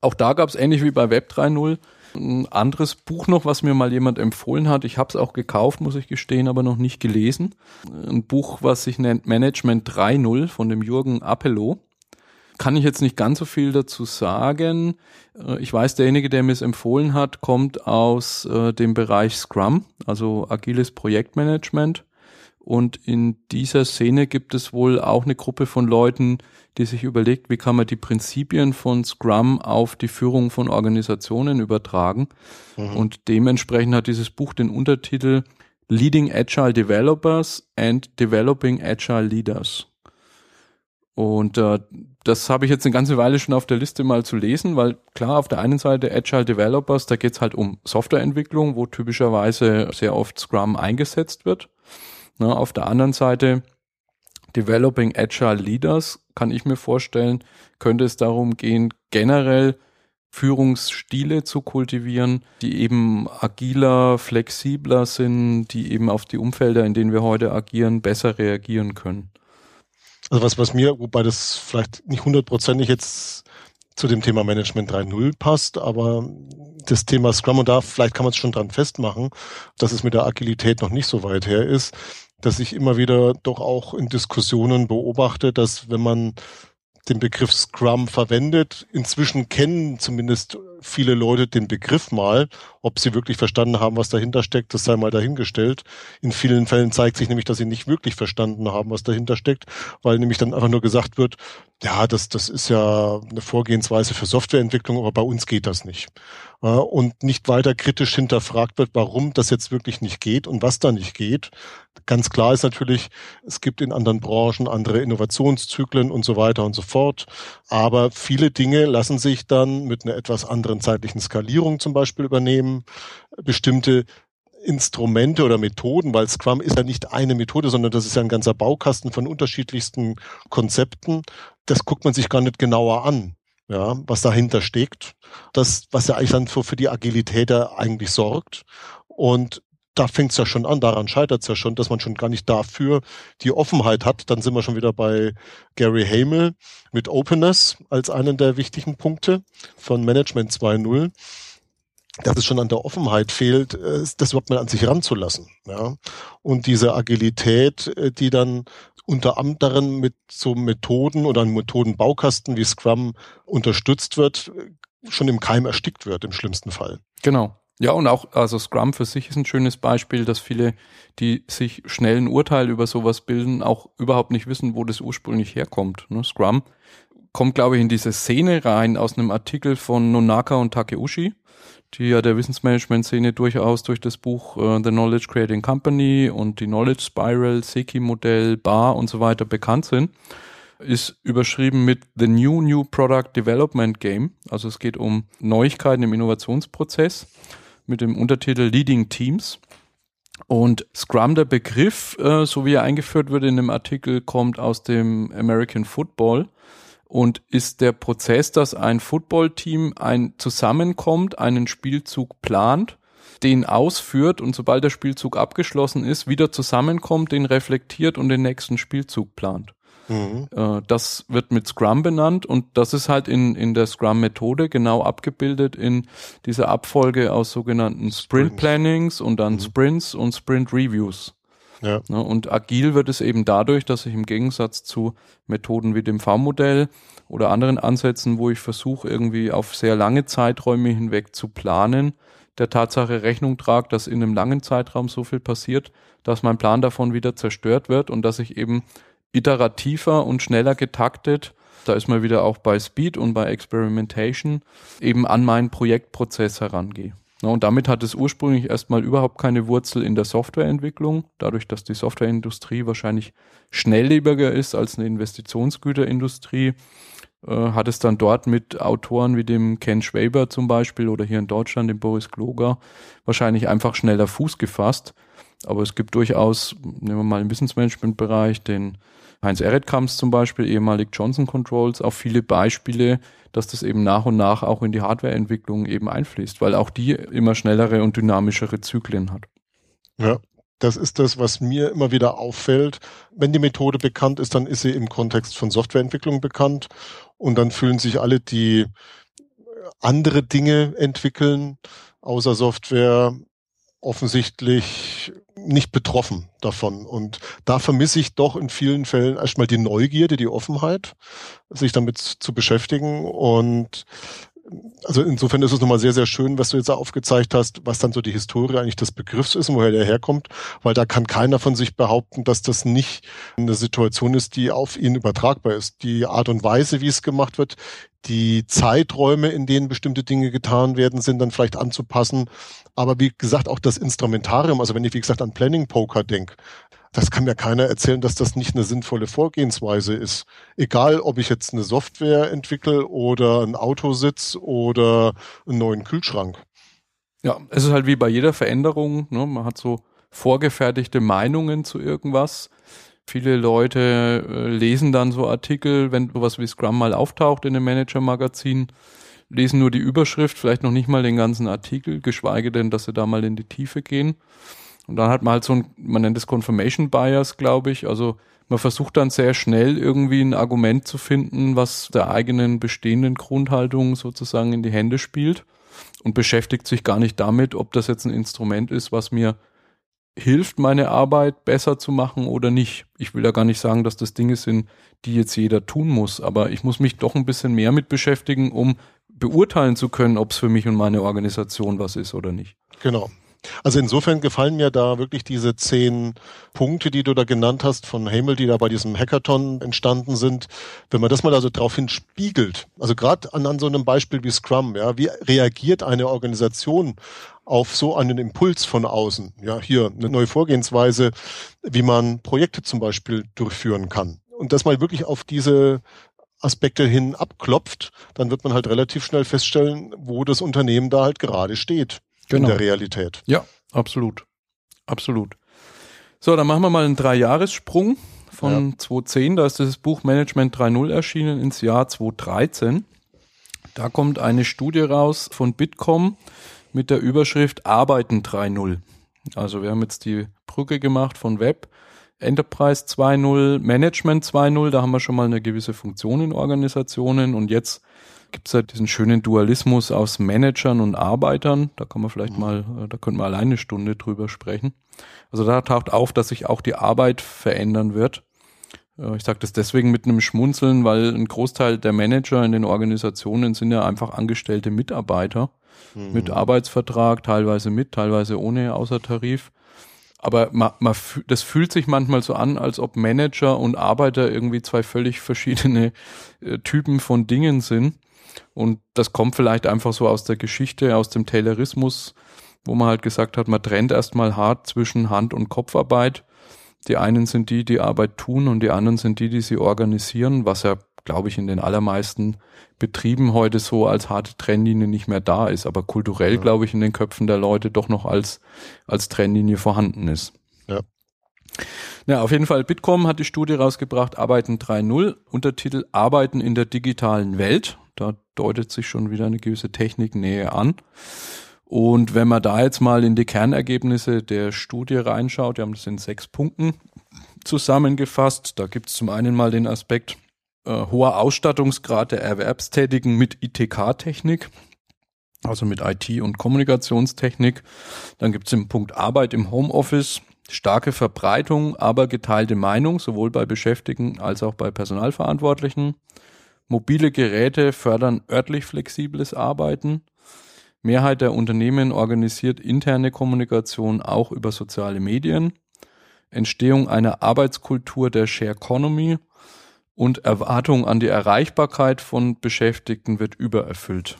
Auch da gab es ähnlich wie bei Web 3.0 ein anderes Buch noch, was mir mal jemand empfohlen hat. Ich habe es auch gekauft, muss ich gestehen, aber noch nicht gelesen. Ein Buch, was sich nennt Management 3.0 von dem Jürgen Appello. Kann ich jetzt nicht ganz so viel dazu sagen. Äh, ich weiß, derjenige, der mir es empfohlen hat, kommt aus äh, dem Bereich Scrum, also agiles Projektmanagement. Und in dieser Szene gibt es wohl auch eine Gruppe von Leuten, die sich überlegt, wie kann man die Prinzipien von Scrum auf die Führung von Organisationen übertragen. Mhm. Und dementsprechend hat dieses Buch den Untertitel Leading Agile Developers and Developing Agile Leaders. Und äh, das habe ich jetzt eine ganze Weile schon auf der Liste mal zu lesen, weil klar, auf der einen Seite Agile Developers, da geht's halt um Softwareentwicklung, wo typischerweise sehr oft Scrum eingesetzt wird. Na, auf der anderen Seite Developing Agile Leaders kann ich mir vorstellen, könnte es darum gehen, generell Führungsstile zu kultivieren, die eben agiler, flexibler sind, die eben auf die Umfelder, in denen wir heute agieren, besser reagieren können. Also was, was mir, wobei das vielleicht nicht hundertprozentig jetzt zu dem Thema Management 3.0 passt, aber das Thema Scrum und da vielleicht kann man es schon dran festmachen, dass es mit der Agilität noch nicht so weit her ist dass ich immer wieder doch auch in Diskussionen beobachte, dass wenn man den Begriff Scrum verwendet. Inzwischen kennen zumindest viele Leute den Begriff mal. Ob sie wirklich verstanden haben, was dahinter steckt, das sei mal dahingestellt. In vielen Fällen zeigt sich nämlich, dass sie nicht wirklich verstanden haben, was dahinter steckt, weil nämlich dann einfach nur gesagt wird, ja, das, das ist ja eine Vorgehensweise für Softwareentwicklung, aber bei uns geht das nicht. Und nicht weiter kritisch hinterfragt wird, warum das jetzt wirklich nicht geht und was da nicht geht. Ganz klar ist natürlich, es gibt in anderen Branchen andere Innovationszyklen und so weiter und so fort. Aber viele Dinge lassen sich dann mit einer etwas anderen zeitlichen Skalierung zum Beispiel übernehmen. Bestimmte Instrumente oder Methoden, weil Scrum ist ja nicht eine Methode, sondern das ist ja ein ganzer Baukasten von unterschiedlichsten Konzepten. Das guckt man sich gar nicht genauer an, ja, was dahinter steckt. Das, was ja eigentlich dann für, für die Agilität ja eigentlich sorgt. Und da fängt es ja schon an, daran scheitert es ja schon, dass man schon gar nicht dafür die Offenheit hat. Dann sind wir schon wieder bei Gary Hamel mit Openness als einen der wichtigen Punkte von Management 2.0 dass es schon an der Offenheit fehlt, äh, das überhaupt mal an sich ranzulassen. Ja? Und diese Agilität, äh, die dann unter anderem mit so Methoden oder einem Methodenbaukasten wie Scrum unterstützt wird, schon im Keim erstickt wird, im schlimmsten Fall. Genau. Ja, und auch, also Scrum für sich ist ein schönes Beispiel, dass viele, die sich schnell ein Urteil über sowas bilden, auch überhaupt nicht wissen, wo das ursprünglich herkommt. Ne? Scrum kommt, glaube ich, in diese Szene rein aus einem Artikel von Nonaka und Takeuchi, die ja der Wissensmanagement-Szene durchaus durch das Buch uh, The Knowledge Creating Company und die Knowledge Spiral, Seki-Modell, Bar und so weiter bekannt sind ist überschrieben mit The New New Product Development Game. Also es geht um Neuigkeiten im Innovationsprozess mit dem Untertitel Leading Teams. Und Scrum, der Begriff, äh, so wie er eingeführt wird in dem Artikel, kommt aus dem American Football und ist der Prozess, dass ein Footballteam ein zusammenkommt, einen Spielzug plant, den ausführt und sobald der Spielzug abgeschlossen ist, wieder zusammenkommt, den reflektiert und den nächsten Spielzug plant. Mhm. Äh, das wird mit Scrum benannt und das ist halt in, in der Scrum-Methode genau abgebildet in dieser Abfolge aus sogenannten Sprint-Plannings und dann mhm. Sprints und Sprint-Reviews. Ja. Ne, und agil wird es eben dadurch, dass ich im Gegensatz zu Methoden wie dem V-Modell oder anderen Ansätzen, wo ich versuche, irgendwie auf sehr lange Zeiträume hinweg zu planen, der Tatsache Rechnung trage, dass in einem langen Zeitraum so viel passiert, dass mein Plan davon wieder zerstört wird und dass ich eben iterativer und schneller getaktet. Da ist man wieder auch bei Speed und bei Experimentation eben an meinen Projektprozess herangehe. Und damit hat es ursprünglich erstmal überhaupt keine Wurzel in der Softwareentwicklung, dadurch, dass die Softwareindustrie wahrscheinlich schnelllebiger ist als eine Investitionsgüterindustrie, äh, hat es dann dort mit Autoren wie dem Ken Schwaber zum Beispiel oder hier in Deutschland dem Boris Kloger wahrscheinlich einfach schneller Fuß gefasst. Aber es gibt durchaus, nehmen wir mal im Wissensmanagement-Bereich, den Heinz Eretkamps zum Beispiel, ehemalig Johnson Controls, auch viele Beispiele, dass das eben nach und nach auch in die Hardwareentwicklung eben einfließt, weil auch die immer schnellere und dynamischere Zyklen hat. Ja, das ist das, was mir immer wieder auffällt. Wenn die Methode bekannt ist, dann ist sie im Kontext von Softwareentwicklung bekannt und dann fühlen sich alle, die andere Dinge entwickeln, außer Software, offensichtlich nicht betroffen davon. Und da vermisse ich doch in vielen Fällen erstmal die Neugierde, die Offenheit, sich damit zu beschäftigen. Und also insofern ist es nochmal sehr, sehr schön, was du jetzt aufgezeigt hast, was dann so die Historie eigentlich des Begriffs ist und woher der herkommt, weil da kann keiner von sich behaupten, dass das nicht eine Situation ist, die auf ihn übertragbar ist. Die Art und Weise, wie es gemacht wird, die Zeiträume, in denen bestimmte Dinge getan werden, sind dann vielleicht anzupassen. Aber wie gesagt, auch das Instrumentarium, also wenn ich, wie gesagt, an Planning Poker denke, das kann mir keiner erzählen, dass das nicht eine sinnvolle Vorgehensweise ist. Egal, ob ich jetzt eine Software entwickle oder ein Autositz oder einen neuen Kühlschrank. Ja, es ist halt wie bei jeder Veränderung. Ne? Man hat so vorgefertigte Meinungen zu irgendwas. Viele Leute äh, lesen dann so Artikel, wenn sowas wie Scrum mal auftaucht in einem Manager-Magazin, lesen nur die Überschrift, vielleicht noch nicht mal den ganzen Artikel, geschweige denn, dass sie da mal in die Tiefe gehen. Und dann hat man halt so ein, man nennt es Confirmation Bias, glaube ich. Also man versucht dann sehr schnell irgendwie ein Argument zu finden, was der eigenen bestehenden Grundhaltung sozusagen in die Hände spielt und beschäftigt sich gar nicht damit, ob das jetzt ein Instrument ist, was mir hilft, meine Arbeit besser zu machen oder nicht. Ich will da gar nicht sagen, dass das Dinge sind, die jetzt jeder tun muss, aber ich muss mich doch ein bisschen mehr mit beschäftigen, um beurteilen zu können, ob es für mich und meine Organisation was ist oder nicht. Genau. Also insofern gefallen mir da wirklich diese zehn Punkte, die du da genannt hast von Hamel, die da bei diesem Hackathon entstanden sind. Wenn man das mal also daraufhin spiegelt, also gerade an, an so einem Beispiel wie Scrum, ja, wie reagiert eine Organisation auf so einen Impuls von außen? Ja, hier eine neue Vorgehensweise, wie man Projekte zum Beispiel durchführen kann. Und das mal wirklich auf diese Aspekte hin abklopft, dann wird man halt relativ schnell feststellen, wo das Unternehmen da halt gerade steht genau. in der Realität. Ja, absolut. Absolut. So, dann machen wir mal einen Dreijahressprung von ja. 2010. Da ist das Buch Management 3.0 erschienen ins Jahr 2013. Da kommt eine Studie raus von Bitkom mit der Überschrift Arbeiten 3.0. Also wir haben jetzt die Brücke gemacht von Web, Enterprise 2.0, Management 2.0. Da haben wir schon mal eine gewisse Funktion in Organisationen und jetzt gibt es ja diesen schönen Dualismus aus Managern und Arbeitern. Da kann man vielleicht mhm. mal, äh, da könnten wir alleine eine Stunde drüber sprechen. Also da taucht auf, dass sich auch die Arbeit verändern wird. Äh, ich sage das deswegen mit einem Schmunzeln, weil ein Großteil der Manager in den Organisationen sind ja einfach angestellte Mitarbeiter mhm. mit Arbeitsvertrag, teilweise mit, teilweise ohne Außertarif. Aber man, man, das fühlt sich manchmal so an, als ob Manager und Arbeiter irgendwie zwei völlig verschiedene äh, Typen von Dingen sind. Und das kommt vielleicht einfach so aus der Geschichte, aus dem Taylorismus, wo man halt gesagt hat, man trennt erstmal hart zwischen Hand- und Kopfarbeit. Die einen sind die, die Arbeit tun und die anderen sind die, die sie organisieren, was ja, glaube ich, in den allermeisten Betrieben heute so als harte Trennlinie nicht mehr da ist, aber kulturell, ja. glaube ich, in den Köpfen der Leute doch noch als, als Trennlinie vorhanden ist. Ja. Ja, auf jeden Fall, Bitkom hat die Studie rausgebracht, Arbeiten 3.0, Untertitel Arbeiten in der digitalen Welt. Deutet sich schon wieder eine gewisse Techniknähe an. Und wenn man da jetzt mal in die Kernergebnisse der Studie reinschaut, wir haben das in sechs Punkten zusammengefasst. Da gibt es zum einen mal den Aspekt äh, hoher Ausstattungsgrad der Erwerbstätigen mit ITK-Technik, also mit IT- und Kommunikationstechnik. Dann gibt es den Punkt Arbeit im Homeoffice, starke Verbreitung, aber geteilte Meinung, sowohl bei Beschäftigten als auch bei Personalverantwortlichen. Mobile Geräte fördern örtlich flexibles Arbeiten. Mehrheit der Unternehmen organisiert interne Kommunikation auch über soziale Medien. Entstehung einer Arbeitskultur der Share Economy und Erwartung an die Erreichbarkeit von Beschäftigten wird übererfüllt.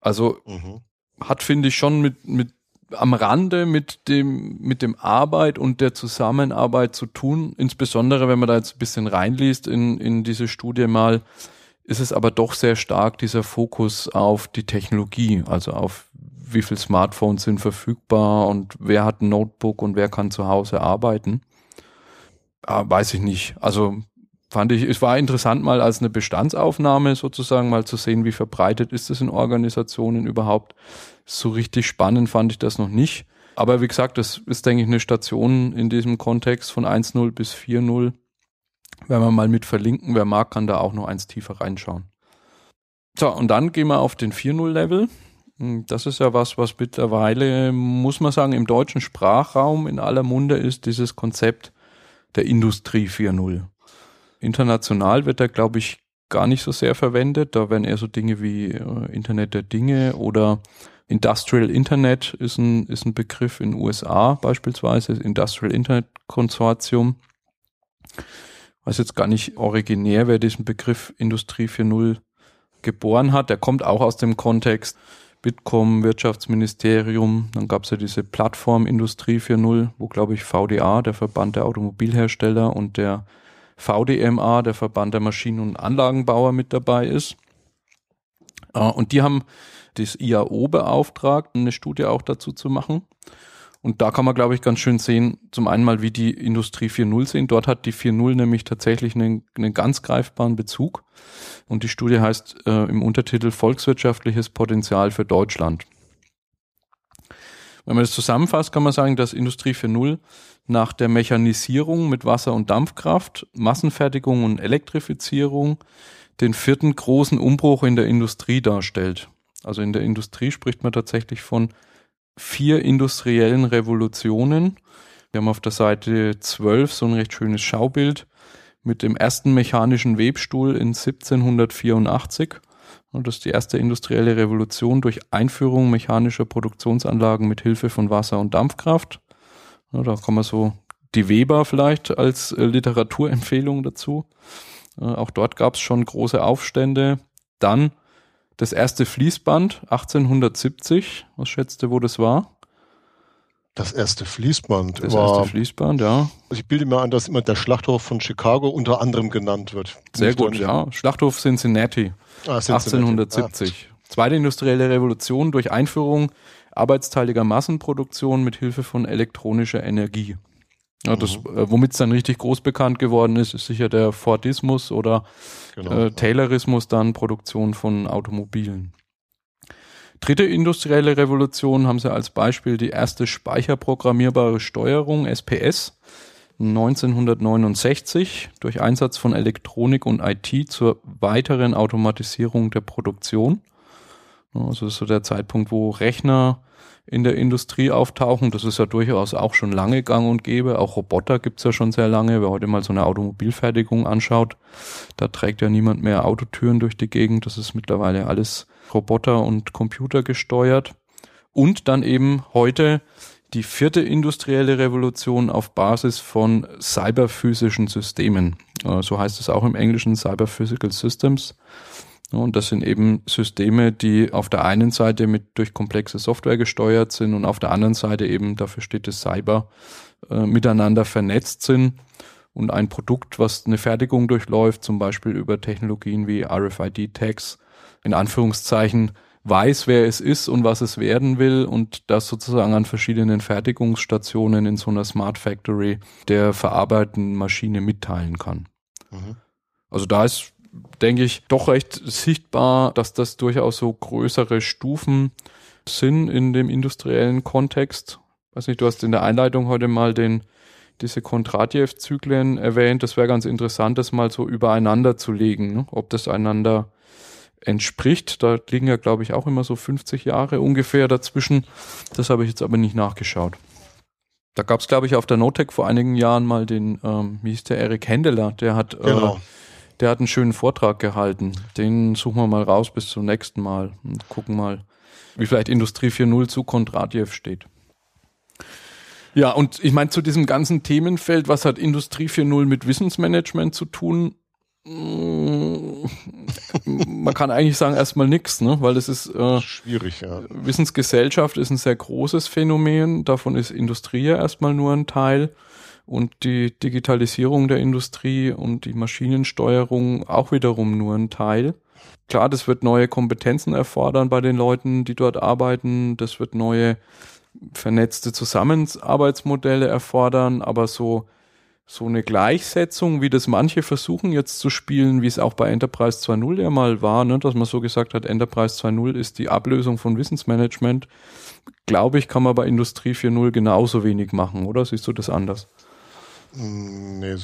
Also mhm. hat, finde ich, schon mit, mit am Rande mit dem, mit dem Arbeit und der Zusammenarbeit zu tun, insbesondere wenn man da jetzt ein bisschen reinliest in, in diese Studie mal, ist es aber doch sehr stark dieser Fokus auf die Technologie, also auf wie viele Smartphones sind verfügbar und wer hat ein Notebook und wer kann zu Hause arbeiten. Ah, weiß ich nicht. Also fand ich, es war interessant mal als eine Bestandsaufnahme sozusagen mal zu sehen, wie verbreitet ist es in Organisationen überhaupt. So richtig spannend fand ich das noch nicht. Aber wie gesagt, das ist, denke ich, eine Station in diesem Kontext von 1.0 bis 4.0. Wenn wir mal mit verlinken, wer mag, kann da auch noch eins tiefer reinschauen. So, und dann gehen wir auf den 4.0-Level. Hm, das ist ja was, was mittlerweile, muss man sagen, im deutschen Sprachraum in aller Munde ist, dieses Konzept der Industrie 4.0. International wird er, glaube ich, gar nicht so sehr verwendet. Da werden eher so Dinge wie äh, Internet der Dinge oder Industrial Internet ist ein, ist ein Begriff in den USA beispielsweise, Industrial Internet Konsortium. Weiß jetzt gar nicht originär, wer diesen Begriff Industrie 4.0 geboren hat. Der kommt auch aus dem Kontext Bitkom, Wirtschaftsministerium, dann gab es ja diese Plattform Industrie 4.0, wo glaube ich VDA, der Verband der Automobilhersteller und der VDMA, der Verband der Maschinen- und Anlagenbauer mit dabei ist. Äh, und die haben das IAO beauftragt, eine Studie auch dazu zu machen. Und da kann man, glaube ich, ganz schön sehen, zum einen mal, wie die Industrie 4.0 sehen. Dort hat die 4.0 nämlich tatsächlich einen, einen ganz greifbaren Bezug. Und die Studie heißt äh, im Untertitel Volkswirtschaftliches Potenzial für Deutschland. Wenn man das zusammenfasst, kann man sagen, dass Industrie 4.0 nach der Mechanisierung mit Wasser- und Dampfkraft, Massenfertigung und Elektrifizierung den vierten großen Umbruch in der Industrie darstellt. Also in der Industrie spricht man tatsächlich von vier industriellen Revolutionen. Wir haben auf der Seite 12 so ein recht schönes Schaubild mit dem ersten mechanischen Webstuhl in 1784. Und das ist die erste industrielle Revolution durch Einführung mechanischer Produktionsanlagen mit Hilfe von Wasser- und Dampfkraft. Ja, da kann man so die Weber vielleicht als äh, Literaturempfehlung dazu. Äh, auch dort gab es schon große Aufstände. Dann das erste Fließband 1870. Was schätzt ihr, wo das war? Das erste Fließband. Das war, erste Fließband, ja. Also ich bilde mir an, dass immer der Schlachthof von Chicago unter anderem genannt wird. Sehr gut, ja. Schlachthof Cincinnati. Ah, Cincinnati. 1870. Ah. Zweite industrielle Revolution durch Einführung arbeitsteiliger Massenproduktion mit Hilfe von elektronischer Energie. Ja, das, mhm. äh, womit es dann richtig groß bekannt geworden ist, ist sicher der Fordismus oder genau. äh, Taylorismus dann Produktion von Automobilen. Dritte industrielle Revolution haben sie als Beispiel die erste speicherprogrammierbare Steuerung SPS 1969 durch Einsatz von Elektronik und IT zur weiteren Automatisierung der Produktion. Also das ist so der Zeitpunkt, wo Rechner in der Industrie auftauchen. Das ist ja durchaus auch schon lange gang und gäbe. Auch Roboter gibt's ja schon sehr lange. Wer heute mal so eine Automobilfertigung anschaut, da trägt ja niemand mehr Autotüren durch die Gegend. Das ist mittlerweile alles Roboter und Computer gesteuert. Und dann eben heute die vierte industrielle Revolution auf Basis von cyberphysischen Systemen. Äh, so heißt es auch im Englischen Cyber-Physical Systems. Und das sind eben Systeme, die auf der einen Seite mit durch komplexe Software gesteuert sind und auf der anderen Seite eben, dafür steht es Cyber, äh, miteinander vernetzt sind und ein Produkt, was eine Fertigung durchläuft, zum Beispiel über Technologien wie RFID-Tags, in Anführungszeichen, weiß, wer es ist und was es werden will und das sozusagen an verschiedenen Fertigungsstationen in so einer Smart Factory der verarbeitenden Maschine mitteilen kann. Mhm. Also da ist denke ich, doch recht sichtbar, dass das durchaus so größere Stufen sind in dem industriellen Kontext. Weiß nicht, du hast in der Einleitung heute mal den diese Kondratjew-Zyklen erwähnt. Das wäre ganz interessant, das mal so übereinander zu legen, ne? ob das einander entspricht. Da liegen ja, glaube ich, auch immer so 50 Jahre ungefähr dazwischen. Das habe ich jetzt aber nicht nachgeschaut. Da gab es, glaube ich, auf der Notec vor einigen Jahren mal den, ähm, wie hieß der, Erik Händeler, der hat äh, genau. äh, der hat einen schönen Vortrag gehalten. Den suchen wir mal raus bis zum nächsten Mal und gucken mal, wie vielleicht Industrie 4.0 zu Kondratjew steht. Ja, und ich meine, zu diesem ganzen Themenfeld, was hat Industrie 4.0 mit Wissensmanagement zu tun? Mm, man kann eigentlich sagen erstmal nichts, ne? weil das ist äh, schwierig. Ja. Wissensgesellschaft ist ein sehr großes Phänomen. Davon ist Industrie ja erstmal nur ein Teil und die Digitalisierung der Industrie und die Maschinensteuerung auch wiederum nur ein Teil. Klar, das wird neue Kompetenzen erfordern bei den Leuten, die dort arbeiten. Das wird neue vernetzte Zusammenarbeitsmodelle erfordern, aber so so eine Gleichsetzung, wie das manche versuchen jetzt zu spielen, wie es auch bei Enterprise 2.0 ja mal war, ne, dass man so gesagt hat, Enterprise 2.0 ist die Ablösung von Wissensmanagement, glaube ich, kann man bei Industrie 4.0 genauso wenig machen, oder siehst du das anders? Nee,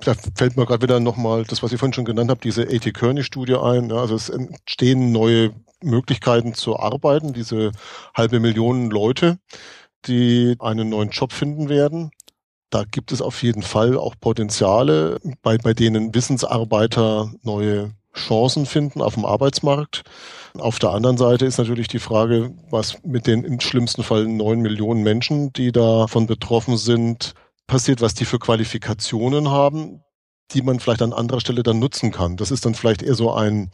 da fällt mir gerade wieder nochmal das, was ich vorhin schon genannt habe, diese A.T. Kearney-Studie ein. Ja, also es entstehen neue Möglichkeiten zu arbeiten, diese halbe Million Leute, die einen neuen Job finden werden. Da gibt es auf jeden Fall auch Potenziale, bei, bei denen Wissensarbeiter neue Chancen finden auf dem Arbeitsmarkt. Auf der anderen Seite ist natürlich die Frage, was mit den im schlimmsten Fall neun Millionen Menschen, die davon betroffen sind, passiert, was die für Qualifikationen haben, die man vielleicht an anderer Stelle dann nutzen kann. Das ist dann vielleicht eher so ein,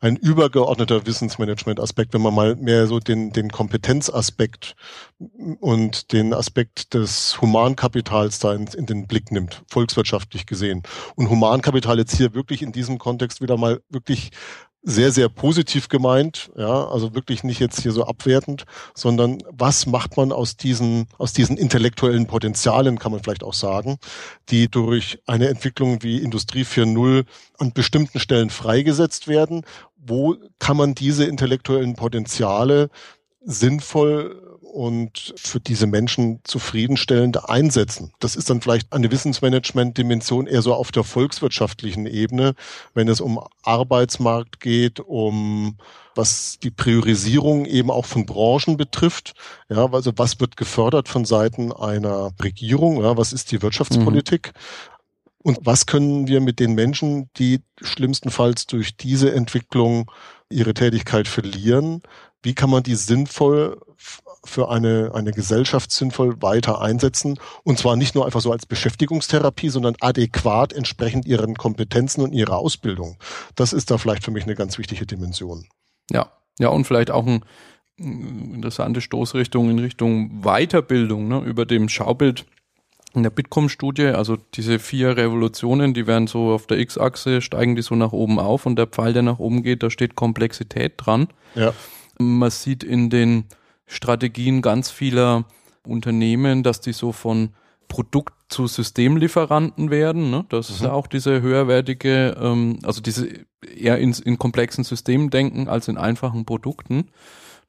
ein übergeordneter Wissensmanagement-Aspekt, wenn man mal mehr so den, den Kompetenzaspekt und den Aspekt des Humankapitals da in, in, den Blick nimmt, volkswirtschaftlich gesehen. Und Humankapital jetzt hier wirklich in diesem Kontext wieder mal wirklich sehr, sehr positiv gemeint, ja, also wirklich nicht jetzt hier so abwertend, sondern was macht man aus diesen, aus diesen intellektuellen Potenzialen, kann man vielleicht auch sagen, die durch eine Entwicklung wie Industrie 4.0 an bestimmten Stellen freigesetzt werden. Wo kann man diese intellektuellen Potenziale sinnvoll und für diese Menschen zufriedenstellend einsetzen. Das ist dann vielleicht eine Wissensmanagement-Dimension eher so auf der volkswirtschaftlichen Ebene, wenn es um Arbeitsmarkt geht, um was die Priorisierung eben auch von Branchen betrifft. Ja, also was wird gefördert von Seiten einer Regierung? Ja, was ist die Wirtschaftspolitik? Mhm. Und was können wir mit den Menschen, die schlimmstenfalls durch diese Entwicklung ihre Tätigkeit verlieren, wie kann man die sinnvoll für eine, eine Gesellschaft sinnvoll weiter einsetzen. Und zwar nicht nur einfach so als Beschäftigungstherapie, sondern adäquat entsprechend ihren Kompetenzen und ihrer Ausbildung. Das ist da vielleicht für mich eine ganz wichtige Dimension. Ja, ja, und vielleicht auch ein interessante Stoßrichtung in Richtung Weiterbildung, ne, über dem Schaubild in der Bitkom-Studie, also diese vier Revolutionen, die werden so auf der X-Achse, steigen die so nach oben auf und der Pfeil, der nach oben geht, da steht Komplexität dran. Ja. Man sieht in den Strategien ganz vieler Unternehmen, dass die so von Produkt zu Systemlieferanten werden. Ne? Das mhm. ist ja auch diese höherwertige, ähm, also diese eher in, in komplexen Systemen denken als in einfachen Produkten.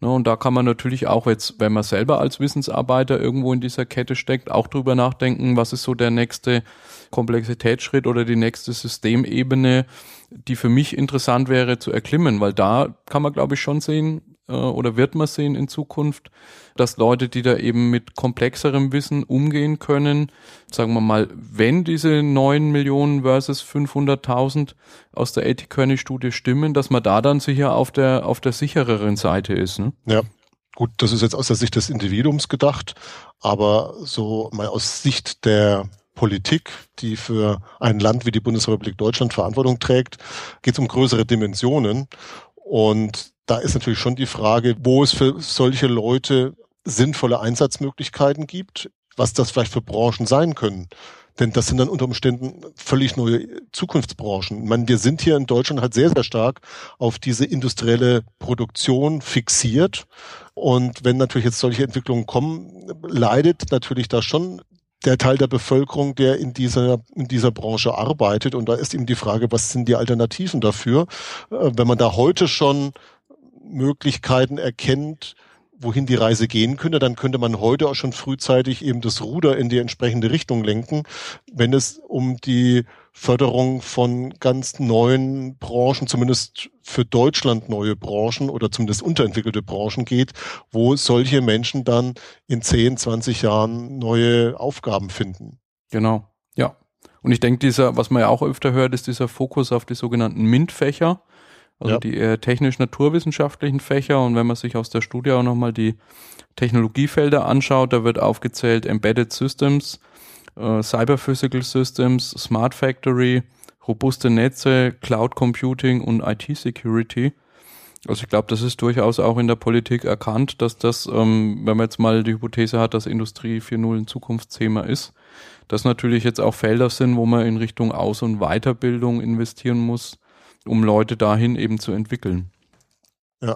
Ne? Und da kann man natürlich auch jetzt, wenn man selber als Wissensarbeiter irgendwo in dieser Kette steckt, auch drüber nachdenken, was ist so der nächste Komplexitätsschritt oder die nächste Systemebene, die für mich interessant wäre zu erklimmen, weil da kann man, glaube ich, schon sehen, äh, oder wird man sehen in Zukunft, dass Leute, die da eben mit komplexerem Wissen umgehen können, sagen wir mal, wenn diese 9 Millionen versus 500.000 aus der AT Kearney Studie stimmen, dass man da dann sicher auf der, auf der sichereren Seite ist. Ne? Ja. Gut, das ist jetzt aus der Sicht des Individuums gedacht, aber so mal aus Sicht der Politik, die für ein Land wie die Bundesrepublik Deutschland Verantwortung trägt, geht es um größere Dimensionen. Und da ist natürlich schon die Frage, wo es für solche Leute sinnvolle Einsatzmöglichkeiten gibt, was das vielleicht für Branchen sein können. Denn das sind dann unter Umständen völlig neue Zukunftsbranchen. Ich meine, wir sind hier in Deutschland halt sehr, sehr stark auf diese industrielle Produktion fixiert. Und wenn natürlich jetzt solche Entwicklungen kommen, leidet natürlich da schon der Teil der Bevölkerung, der in dieser, in dieser Branche arbeitet. Und da ist eben die Frage, was sind die Alternativen dafür? Äh, wenn man da heute schon Möglichkeiten erkennt, wohin die Reise gehen könnte, dann könnte man heute auch schon frühzeitig eben das Ruder in die entsprechende Richtung lenken, wenn es um die Förderung von ganz neuen Branchen, zumindest für Deutschland neue Branchen oder zumindest unterentwickelte Branchen geht, wo solche Menschen dann in 10, 20 Jahren neue Aufgaben finden. Genau, ja. Und ich denke, dieser, was man ja auch öfter hört, ist dieser Fokus auf die sogenannten MINT-Fächer also ja. die eher technisch-naturwissenschaftlichen Fächer. Und wenn man sich aus der Studie auch nochmal die Technologiefelder anschaut, da wird aufgezählt Embedded Systems, äh, Cyber Physical Systems, Smart Factory, robuste Netze, Cloud Computing und IT Security. Also ich glaube, das ist durchaus auch in der Politik erkannt, dass das, ähm, wenn man jetzt mal die Hypothese hat, dass Industrie 4.0 ein Zukunftsthema ist, das natürlich jetzt auch Felder sind, wo man in Richtung Aus- und Weiterbildung investieren muss, um Leute dahin eben zu entwickeln. Ja.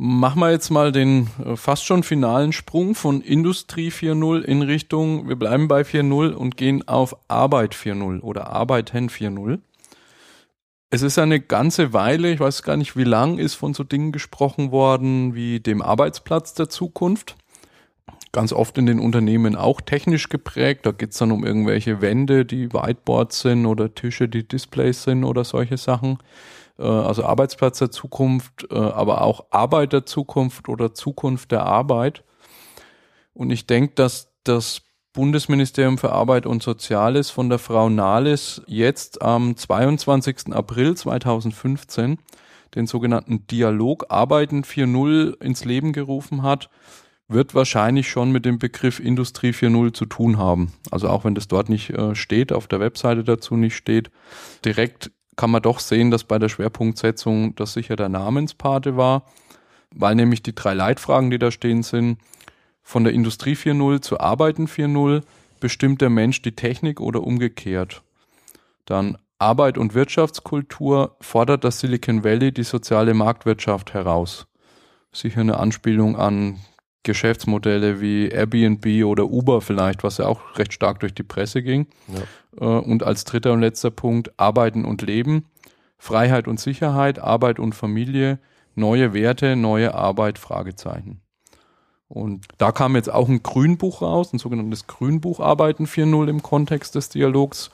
Machen wir jetzt mal den äh, fast schon finalen Sprung von Industrie 4.0 in Richtung, wir bleiben bei 4.0 und gehen auf Arbeit 4.0 oder Arbeiten 4.0. Es ist eine ganze Weile, ich weiß gar nicht wie lang, ist von so Dingen gesprochen worden wie dem Arbeitsplatz der Zukunft ganz oft in den Unternehmen auch technisch geprägt. Da geht's dann um irgendwelche Wände, die Whiteboards sind oder Tische, die Displays sind oder solche Sachen. Äh, also Arbeitsplatz der Zukunft, äh, aber auch Arbeit der Zukunft oder Zukunft der Arbeit. Und ich denke, dass das Bundesministerium für Arbeit und Soziales von der Frau Nahles jetzt am 22. April 2015 den sogenannten Dialog Arbeiten 4.0 ins Leben gerufen hat wird wahrscheinlich schon mit dem Begriff Industrie 4.0 zu tun haben. Also auch wenn das dort nicht äh, steht, auf der Webseite dazu nicht steht, direkt kann man doch sehen, dass bei der Schwerpunktsetzung das sicher der Namenspate war, weil nämlich die drei Leitfragen, die da stehen, sind von der Industrie 4.0 zu Arbeiten 4.0 bestimmt der Mensch die Technik oder umgekehrt. Dann Arbeit und Wirtschaftskultur fordert das Silicon Valley die soziale Marktwirtschaft heraus. Sicher eine Anspielung an Geschäftsmodelle wie Airbnb oder Uber vielleicht, was ja auch recht stark durch die Presse ging. Ja. Äh, und als dritter und letzter Punkt Arbeiten und Leben, Freiheit und Sicherheit, Arbeit und Familie, neue Werte, neue Arbeit, Fragezeichen. Und da kam jetzt auch ein Grünbuch raus, ein sogenanntes Grünbuch Arbeiten 4.0 im Kontext des Dialogs.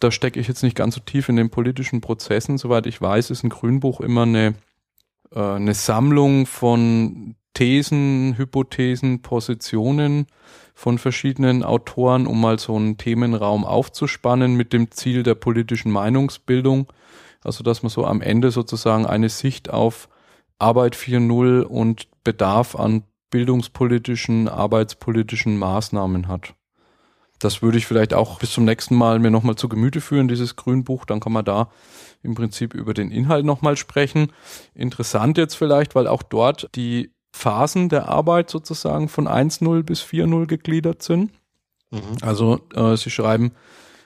Da stecke ich jetzt nicht ganz so tief in den politischen Prozessen. Soweit ich weiß, ist ein Grünbuch immer eine, äh, eine Sammlung von Thesen, Hypothesen, Positionen von verschiedenen Autoren, um mal so einen Themenraum aufzuspannen mit dem Ziel der politischen Meinungsbildung. Also dass man so am Ende sozusagen eine Sicht auf Arbeit 4.0 und Bedarf an bildungspolitischen, arbeitspolitischen Maßnahmen hat. Das würde ich vielleicht auch bis zum nächsten Mal mir nochmal zu Gemüte führen, dieses Grünbuch. Dann kann man da im Prinzip über den Inhalt nochmal sprechen. Interessant jetzt vielleicht, weil auch dort die Phasen der Arbeit sozusagen von 1.0 bis 4.0 gegliedert sind. Mhm. Also äh, sie schreiben,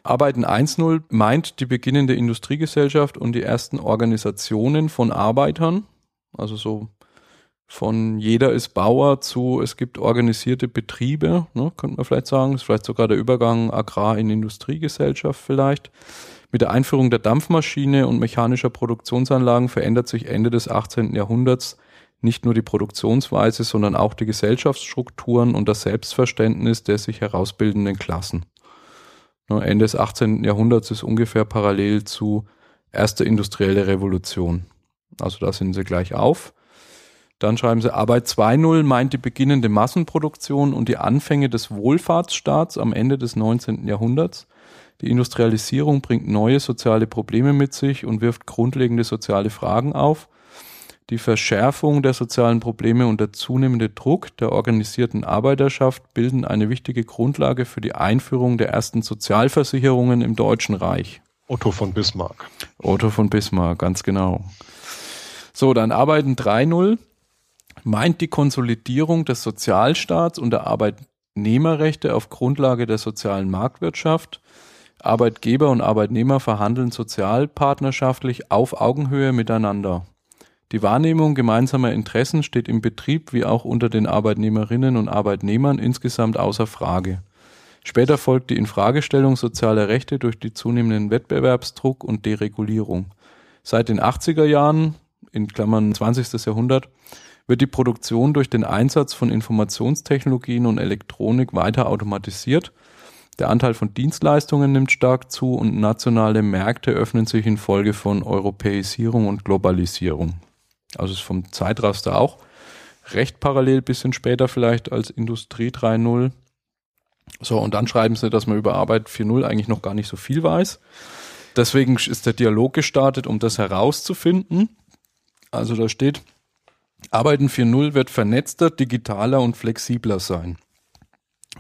Arbeiten 1.0 meint die beginnende Industriegesellschaft und die ersten Organisationen von Arbeitern, also so von jeder ist Bauer zu es gibt organisierte Betriebe, ne, könnte man vielleicht sagen, ist vielleicht sogar der Übergang Agrar in Industriegesellschaft vielleicht. Mit der Einführung der Dampfmaschine und mechanischer Produktionsanlagen verändert sich Ende des 18. Jahrhunderts nicht nur die Produktionsweise, sondern auch die Gesellschaftsstrukturen und das Selbstverständnis der sich herausbildenden Klassen. Ende des 18. Jahrhunderts ist ungefähr parallel zu erster industrielle Revolution. Also da sind sie gleich auf. Dann schreiben sie, Arbeit 2.0 meint die beginnende Massenproduktion und die Anfänge des Wohlfahrtsstaats am Ende des 19. Jahrhunderts. Die Industrialisierung bringt neue soziale Probleme mit sich und wirft grundlegende soziale Fragen auf. Die Verschärfung der sozialen Probleme und der zunehmende Druck der organisierten Arbeiterschaft bilden eine wichtige Grundlage für die Einführung der ersten Sozialversicherungen im Deutschen Reich. Otto von Bismarck. Otto von Bismarck, ganz genau. So, dann Arbeiten 3.0 meint die Konsolidierung des Sozialstaats und der Arbeitnehmerrechte auf Grundlage der sozialen Marktwirtschaft. Arbeitgeber und Arbeitnehmer verhandeln sozialpartnerschaftlich auf Augenhöhe miteinander. Die Wahrnehmung gemeinsamer Interessen steht im Betrieb wie auch unter den Arbeitnehmerinnen und Arbeitnehmern insgesamt außer Frage. Später folgt die Infragestellung sozialer Rechte durch die zunehmenden Wettbewerbsdruck und Deregulierung. Seit den 80er Jahren, in Klammern 20. Jahrhundert, wird die Produktion durch den Einsatz von Informationstechnologien und Elektronik weiter automatisiert. Der Anteil von Dienstleistungen nimmt stark zu und nationale Märkte öffnen sich infolge von Europäisierung und Globalisierung. Also ist vom Zeitraster auch recht parallel, bisschen später vielleicht als Industrie 3.0. So, und dann schreiben sie, dass man über Arbeit 4.0 eigentlich noch gar nicht so viel weiß. Deswegen ist der Dialog gestartet, um das herauszufinden. Also da steht, Arbeiten 4.0 wird vernetzter, digitaler und flexibler sein.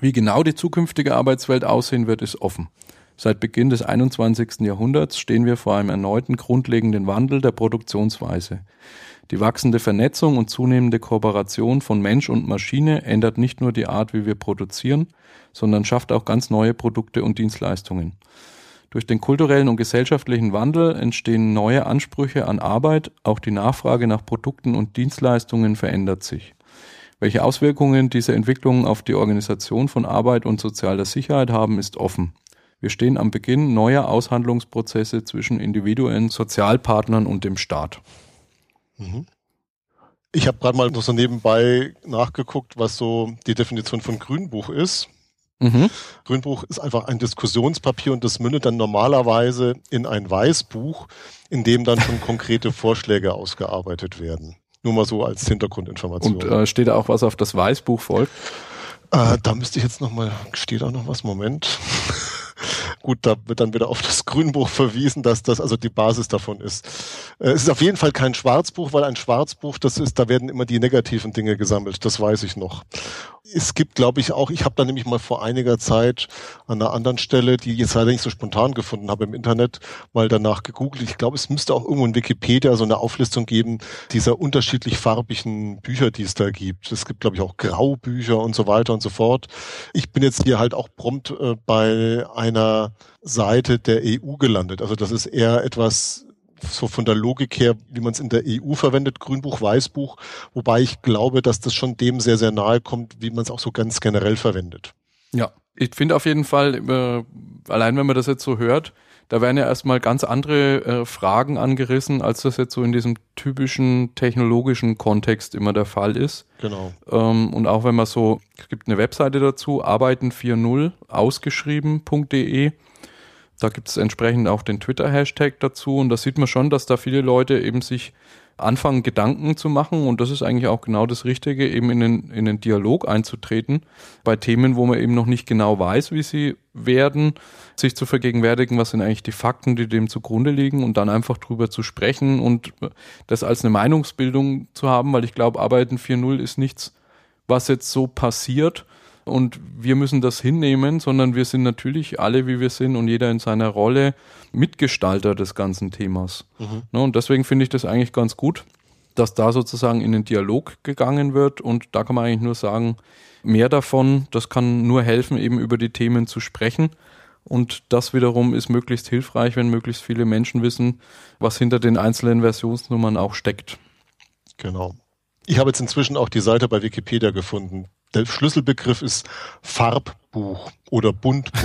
Wie genau die zukünftige Arbeitswelt aussehen wird, ist offen. Seit Beginn des 21. Jahrhunderts stehen wir vor einem erneuten grundlegenden Wandel der Produktionsweise. Die wachsende Vernetzung und zunehmende Kooperation von Mensch und Maschine ändert nicht nur die Art, wie wir produzieren, sondern schafft auch ganz neue Produkte und Dienstleistungen. Durch den kulturellen und gesellschaftlichen Wandel entstehen neue Ansprüche an Arbeit, auch die Nachfrage nach Produkten und Dienstleistungen verändert sich. Welche Auswirkungen diese Entwicklungen auf die Organisation von Arbeit und sozialer Sicherheit haben, ist offen. Wir stehen am Beginn neuer Aushandlungsprozesse zwischen Individuen, Sozialpartnern und dem Staat. Mhm. Ich habe gerade mal so nebenbei nachgeguckt, was so die Definition von Grünbuch ist. Mhm. Grünbuch ist einfach ein Diskussionspapier und das mündet dann normalerweise in ein Weißbuch, in dem dann schon konkrete Vorschläge ausgearbeitet werden. Nur mal so als Hintergrundinformation. Und äh, steht da auch was auf das Weißbuch folgt? Äh, da müsste ich jetzt noch mal, steht da noch was? Moment. Gut, da wird dann wieder auf das Grünbuch verwiesen, dass das also die Basis davon ist. Äh, es ist auf jeden Fall kein Schwarzbuch, weil ein Schwarzbuch, das ist, da werden immer die negativen Dinge gesammelt. Das weiß ich noch. Es gibt, glaube ich, auch, ich habe da nämlich mal vor einiger Zeit an einer anderen Stelle, die ich jetzt leider nicht so spontan gefunden habe im Internet, mal danach gegoogelt. Ich glaube, es müsste auch irgendwo in Wikipedia so eine Auflistung geben dieser unterschiedlich farbigen Bücher, die es da gibt. Es gibt, glaube ich, auch Graubücher und so weiter und so fort. Ich bin jetzt hier halt auch prompt äh, bei einer Seite der EU gelandet. Also das ist eher etwas so von der Logik her, wie man es in der EU verwendet, Grünbuch, Weißbuch, wobei ich glaube, dass das schon dem sehr, sehr nahe kommt, wie man es auch so ganz generell verwendet. Ja, ich finde auf jeden Fall, äh, allein wenn man das jetzt so hört, da werden ja erstmal ganz andere äh, Fragen angerissen, als das jetzt so in diesem typischen technologischen Kontext immer der Fall ist. Genau. Ähm, und auch wenn man so, es gibt eine Webseite dazu, arbeiten40 ausgeschrieben.de. Da gibt es entsprechend auch den Twitter-Hashtag dazu und da sieht man schon, dass da viele Leute eben sich anfangen, Gedanken zu machen und das ist eigentlich auch genau das Richtige, eben in den, in den Dialog einzutreten bei Themen, wo man eben noch nicht genau weiß, wie sie werden, sich zu vergegenwärtigen, was sind eigentlich die Fakten, die dem zugrunde liegen und dann einfach drüber zu sprechen und das als eine Meinungsbildung zu haben, weil ich glaube, Arbeiten 4.0 ist nichts, was jetzt so passiert, und wir müssen das hinnehmen, sondern wir sind natürlich alle, wie wir sind und jeder in seiner Rolle Mitgestalter des ganzen Themas. Mhm. Ne, und deswegen finde ich das eigentlich ganz gut, dass da sozusagen in den Dialog gegangen wird und da kann man eigentlich nur sagen, mehr davon, das kann nur helfen, eben über die Themen zu sprechen. Und das wiederum ist möglichst hilfreich, wenn möglichst viele Menschen wissen, was hinter den einzelnen Versionsnummern auch steckt. Genau. Ich habe jetzt inzwischen auch die Seite bei Wikipedia gefunden der Schlüsselbegriff ist Farbbuch oder Buntbuch.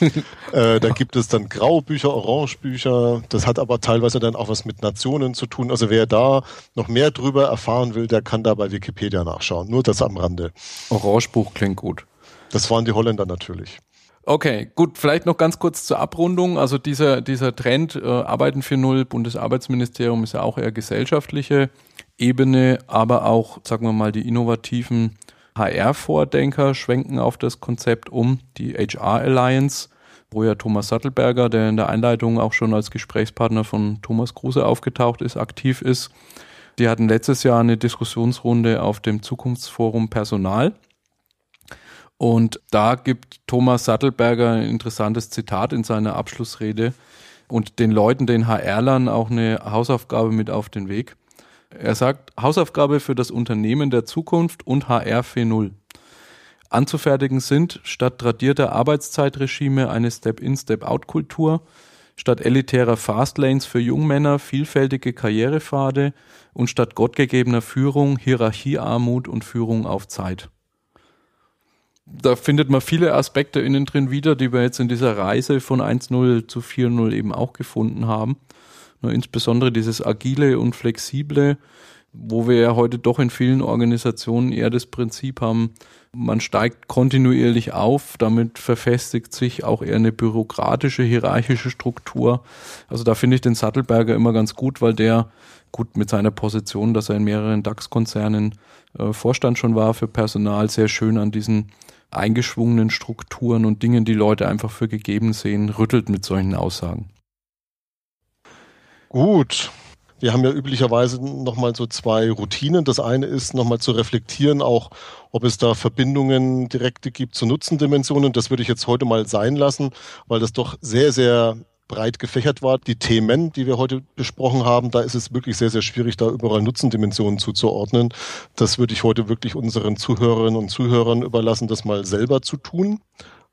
(laughs) äh, da gibt es dann Graubücher, Orangebücher. Das hat aber teilweise dann auch was mit Nationen zu tun. Also wer da noch mehr drüber erfahren will, der kann da bei Wikipedia nachschauen. Nur das am Rande. Orangebuch klingt gut. Das waren die Holländer natürlich. Okay, gut, vielleicht noch ganz kurz zur Abrundung. Also dieser, dieser Trend, äh, Arbeiten für Null, Bundesarbeitsministerium ist ja auch eher gesellschaftliche Ebene, aber auch, sagen wir mal, die innovativen HR-Vordenker schwenken auf das Konzept um, die HR Alliance, wo ja Thomas Sattelberger, der in der Einleitung auch schon als Gesprächspartner von Thomas Kruse aufgetaucht ist, aktiv ist. Die hatten letztes Jahr eine Diskussionsrunde auf dem Zukunftsforum Personal. Und da gibt Thomas Sattelberger ein interessantes Zitat in seiner Abschlussrede und den Leuten, den HR-Lern auch eine Hausaufgabe mit auf den Weg. Er sagt, Hausaufgabe für das Unternehmen der Zukunft und HR 4.0. Anzufertigen sind statt tradierter Arbeitszeitregime eine Step-in, Step-out-Kultur, statt elitärer Fastlanes für Jungmänner vielfältige Karrierepfade und statt gottgegebener Führung Hierarchiearmut und Führung auf Zeit. Da findet man viele Aspekte innen drin wieder, die wir jetzt in dieser Reise von 1.0 zu 4.0 eben auch gefunden haben. Nur insbesondere dieses agile und flexible, wo wir ja heute doch in vielen Organisationen eher das Prinzip haben, man steigt kontinuierlich auf, damit verfestigt sich auch eher eine bürokratische, hierarchische Struktur. Also da finde ich den Sattelberger immer ganz gut, weil der gut mit seiner Position, dass er in mehreren DAX-Konzernen äh, Vorstand schon war für Personal, sehr schön an diesen eingeschwungenen Strukturen und Dingen, die Leute einfach für gegeben sehen, rüttelt mit solchen Aussagen. Gut. Wir haben ja üblicherweise nochmal so zwei Routinen. Das eine ist nochmal zu reflektieren, auch ob es da Verbindungen direkte gibt zu Nutzendimensionen. Das würde ich jetzt heute mal sein lassen, weil das doch sehr, sehr breit gefächert war. Die Themen, die wir heute besprochen haben, da ist es wirklich sehr, sehr schwierig, da überall Nutzendimensionen zuzuordnen. Das würde ich heute wirklich unseren Zuhörerinnen und Zuhörern überlassen, das mal selber zu tun.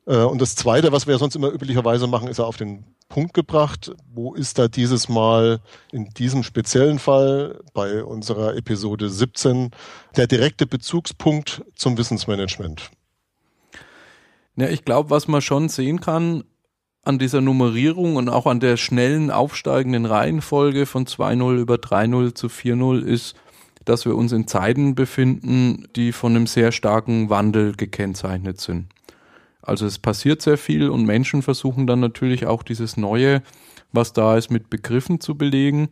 Äh, und das Zweite, was wir sonst immer üblicherweise machen, ist ja auf den Punkt gebracht. Wo ist da dieses Mal in diesem speziellen Fall bei unserer Episode 17 der direkte Bezugspunkt zum Wissensmanagement? Ja, ich glaube, was man schon sehen kann, an dieser Nummerierung und auch an der schnellen aufsteigenden Reihenfolge von 2-0 über 3-0 zu 4-0 ist, dass wir uns in Zeiten befinden, die von einem sehr starken Wandel gekennzeichnet sind. Also es passiert sehr viel und Menschen versuchen dann natürlich auch dieses Neue, was da ist, mit Begriffen zu belegen.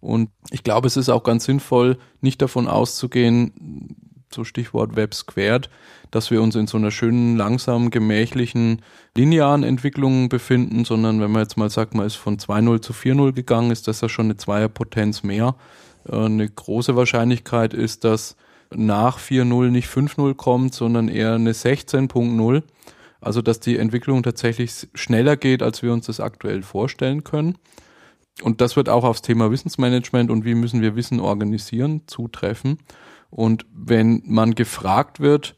Und ich glaube, es ist auch ganz sinnvoll, nicht davon auszugehen, so Stichwort Web Squared, dass wir uns in so einer schönen, langsamen, gemächlichen, linearen Entwicklung befinden, sondern wenn man jetzt mal sagt, man ist von 2.0 zu 4.0 gegangen, ist das ja schon eine Zweierpotenz mehr. Äh, eine große Wahrscheinlichkeit ist, dass nach 4.0 nicht 5.0 kommt, sondern eher eine 16.0. Also, dass die Entwicklung tatsächlich schneller geht, als wir uns das aktuell vorstellen können. Und das wird auch aufs Thema Wissensmanagement und wie müssen wir Wissen organisieren zutreffen. Und wenn man gefragt wird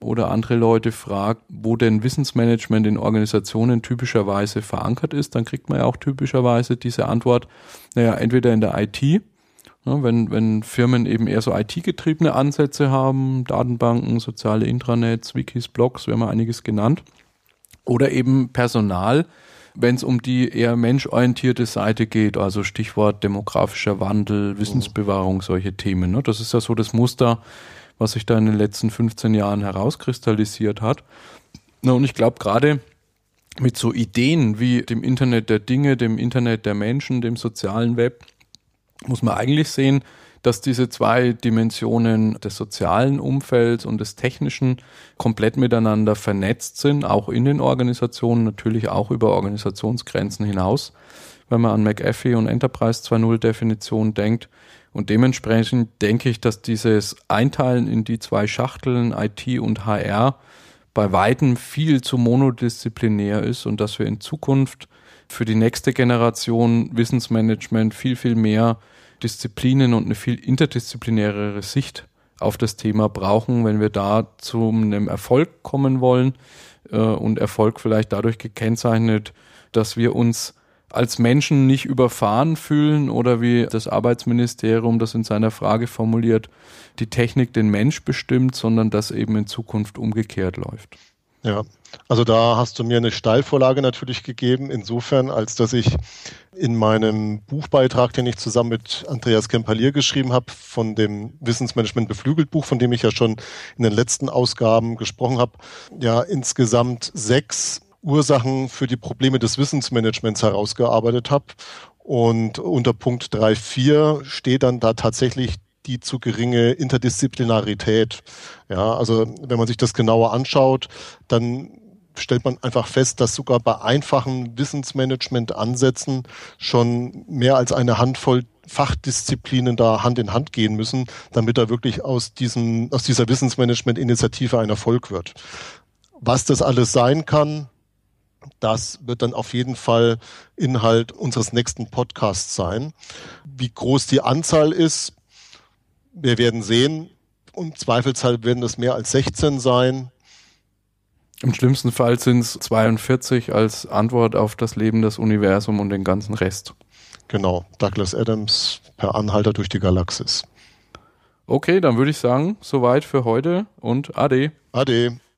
oder andere Leute fragt, wo denn Wissensmanagement in Organisationen typischerweise verankert ist, dann kriegt man ja auch typischerweise diese Antwort, naja, entweder in der IT, ja, ne, wenn, wenn Firmen eben eher so IT-getriebene Ansätze haben, Datenbanken, soziale Intranets, Wikis, Blogs, wir haben ja einiges genannt, oder eben Personal, wenn es um die eher menschorientierte Seite geht, also Stichwort demografischer Wandel, Wissensbewahrung, solche Themen. Ne? Das ist ja so das Muster, was sich da in den letzten 15 Jahren herauskristallisiert hat. Na, und ich glaube gerade mit so Ideen wie dem Internet der Dinge, dem Internet der Menschen, dem sozialen Web, muss man eigentlich sehen, dass diese zwei Dimensionen des sozialen Umfelds und des technischen komplett miteinander vernetzt sind, auch in den Organisationen, natürlich auch über Organisationsgrenzen hinaus. Wenn man an McAfee und Enterprise 2.0 Definition denkt, und dementsprechend denke ich, dass dieses Einteilen in die zwei Schachteln IT und HR bei weitem viel zu monodisziplinär ist und dass wir in Zukunft für die nächste Generation Wissensmanagement viel, viel mehr Disziplinen und eine viel interdisziplinärere Sicht auf das Thema brauchen, wenn wir da zu einem Erfolg kommen wollen äh, und Erfolg vielleicht dadurch gekennzeichnet, dass wir uns als Menschen nicht überfahren fühlen oder wie das Arbeitsministerium das in seiner Frage formuliert, die Technik den Mensch bestimmt, sondern dass eben in Zukunft umgekehrt läuft. Ja, also da hast du mir eine Steilvorlage natürlich gegeben, insofern, als dass ich in meinem Buchbeitrag, den ich zusammen mit Andreas Kempalier geschrieben habe, von dem Wissensmanagement beflügelt Buch, von dem ich ja schon in den letzten Ausgaben gesprochen habe, ja insgesamt sechs Ursachen für die Probleme des Wissensmanagements herausgearbeitet habe. Und unter Punkt 3.4 steht dann da tatsächlich die zu geringe Interdisziplinarität. Ja, also wenn man sich das genauer anschaut, dann stellt man einfach fest, dass sogar bei einfachen Wissensmanagement-Ansätzen schon mehr als eine Handvoll Fachdisziplinen da Hand in Hand gehen müssen, damit da wirklich aus diesem, aus dieser Wissensmanagement-Initiative ein Erfolg wird. Was das alles sein kann, das wird dann auf jeden Fall Inhalt unseres nächsten Podcasts sein. Wie groß die Anzahl ist, wir werden sehen. Im Zweifelsfall werden es mehr als 16 sein. Im schlimmsten Fall sind es 42 als Antwort auf das Leben, das Universum und den ganzen Rest. Genau, Douglas Adams per Anhalter durch die Galaxis. Okay, dann würde ich sagen, soweit für heute und Ade. Ade.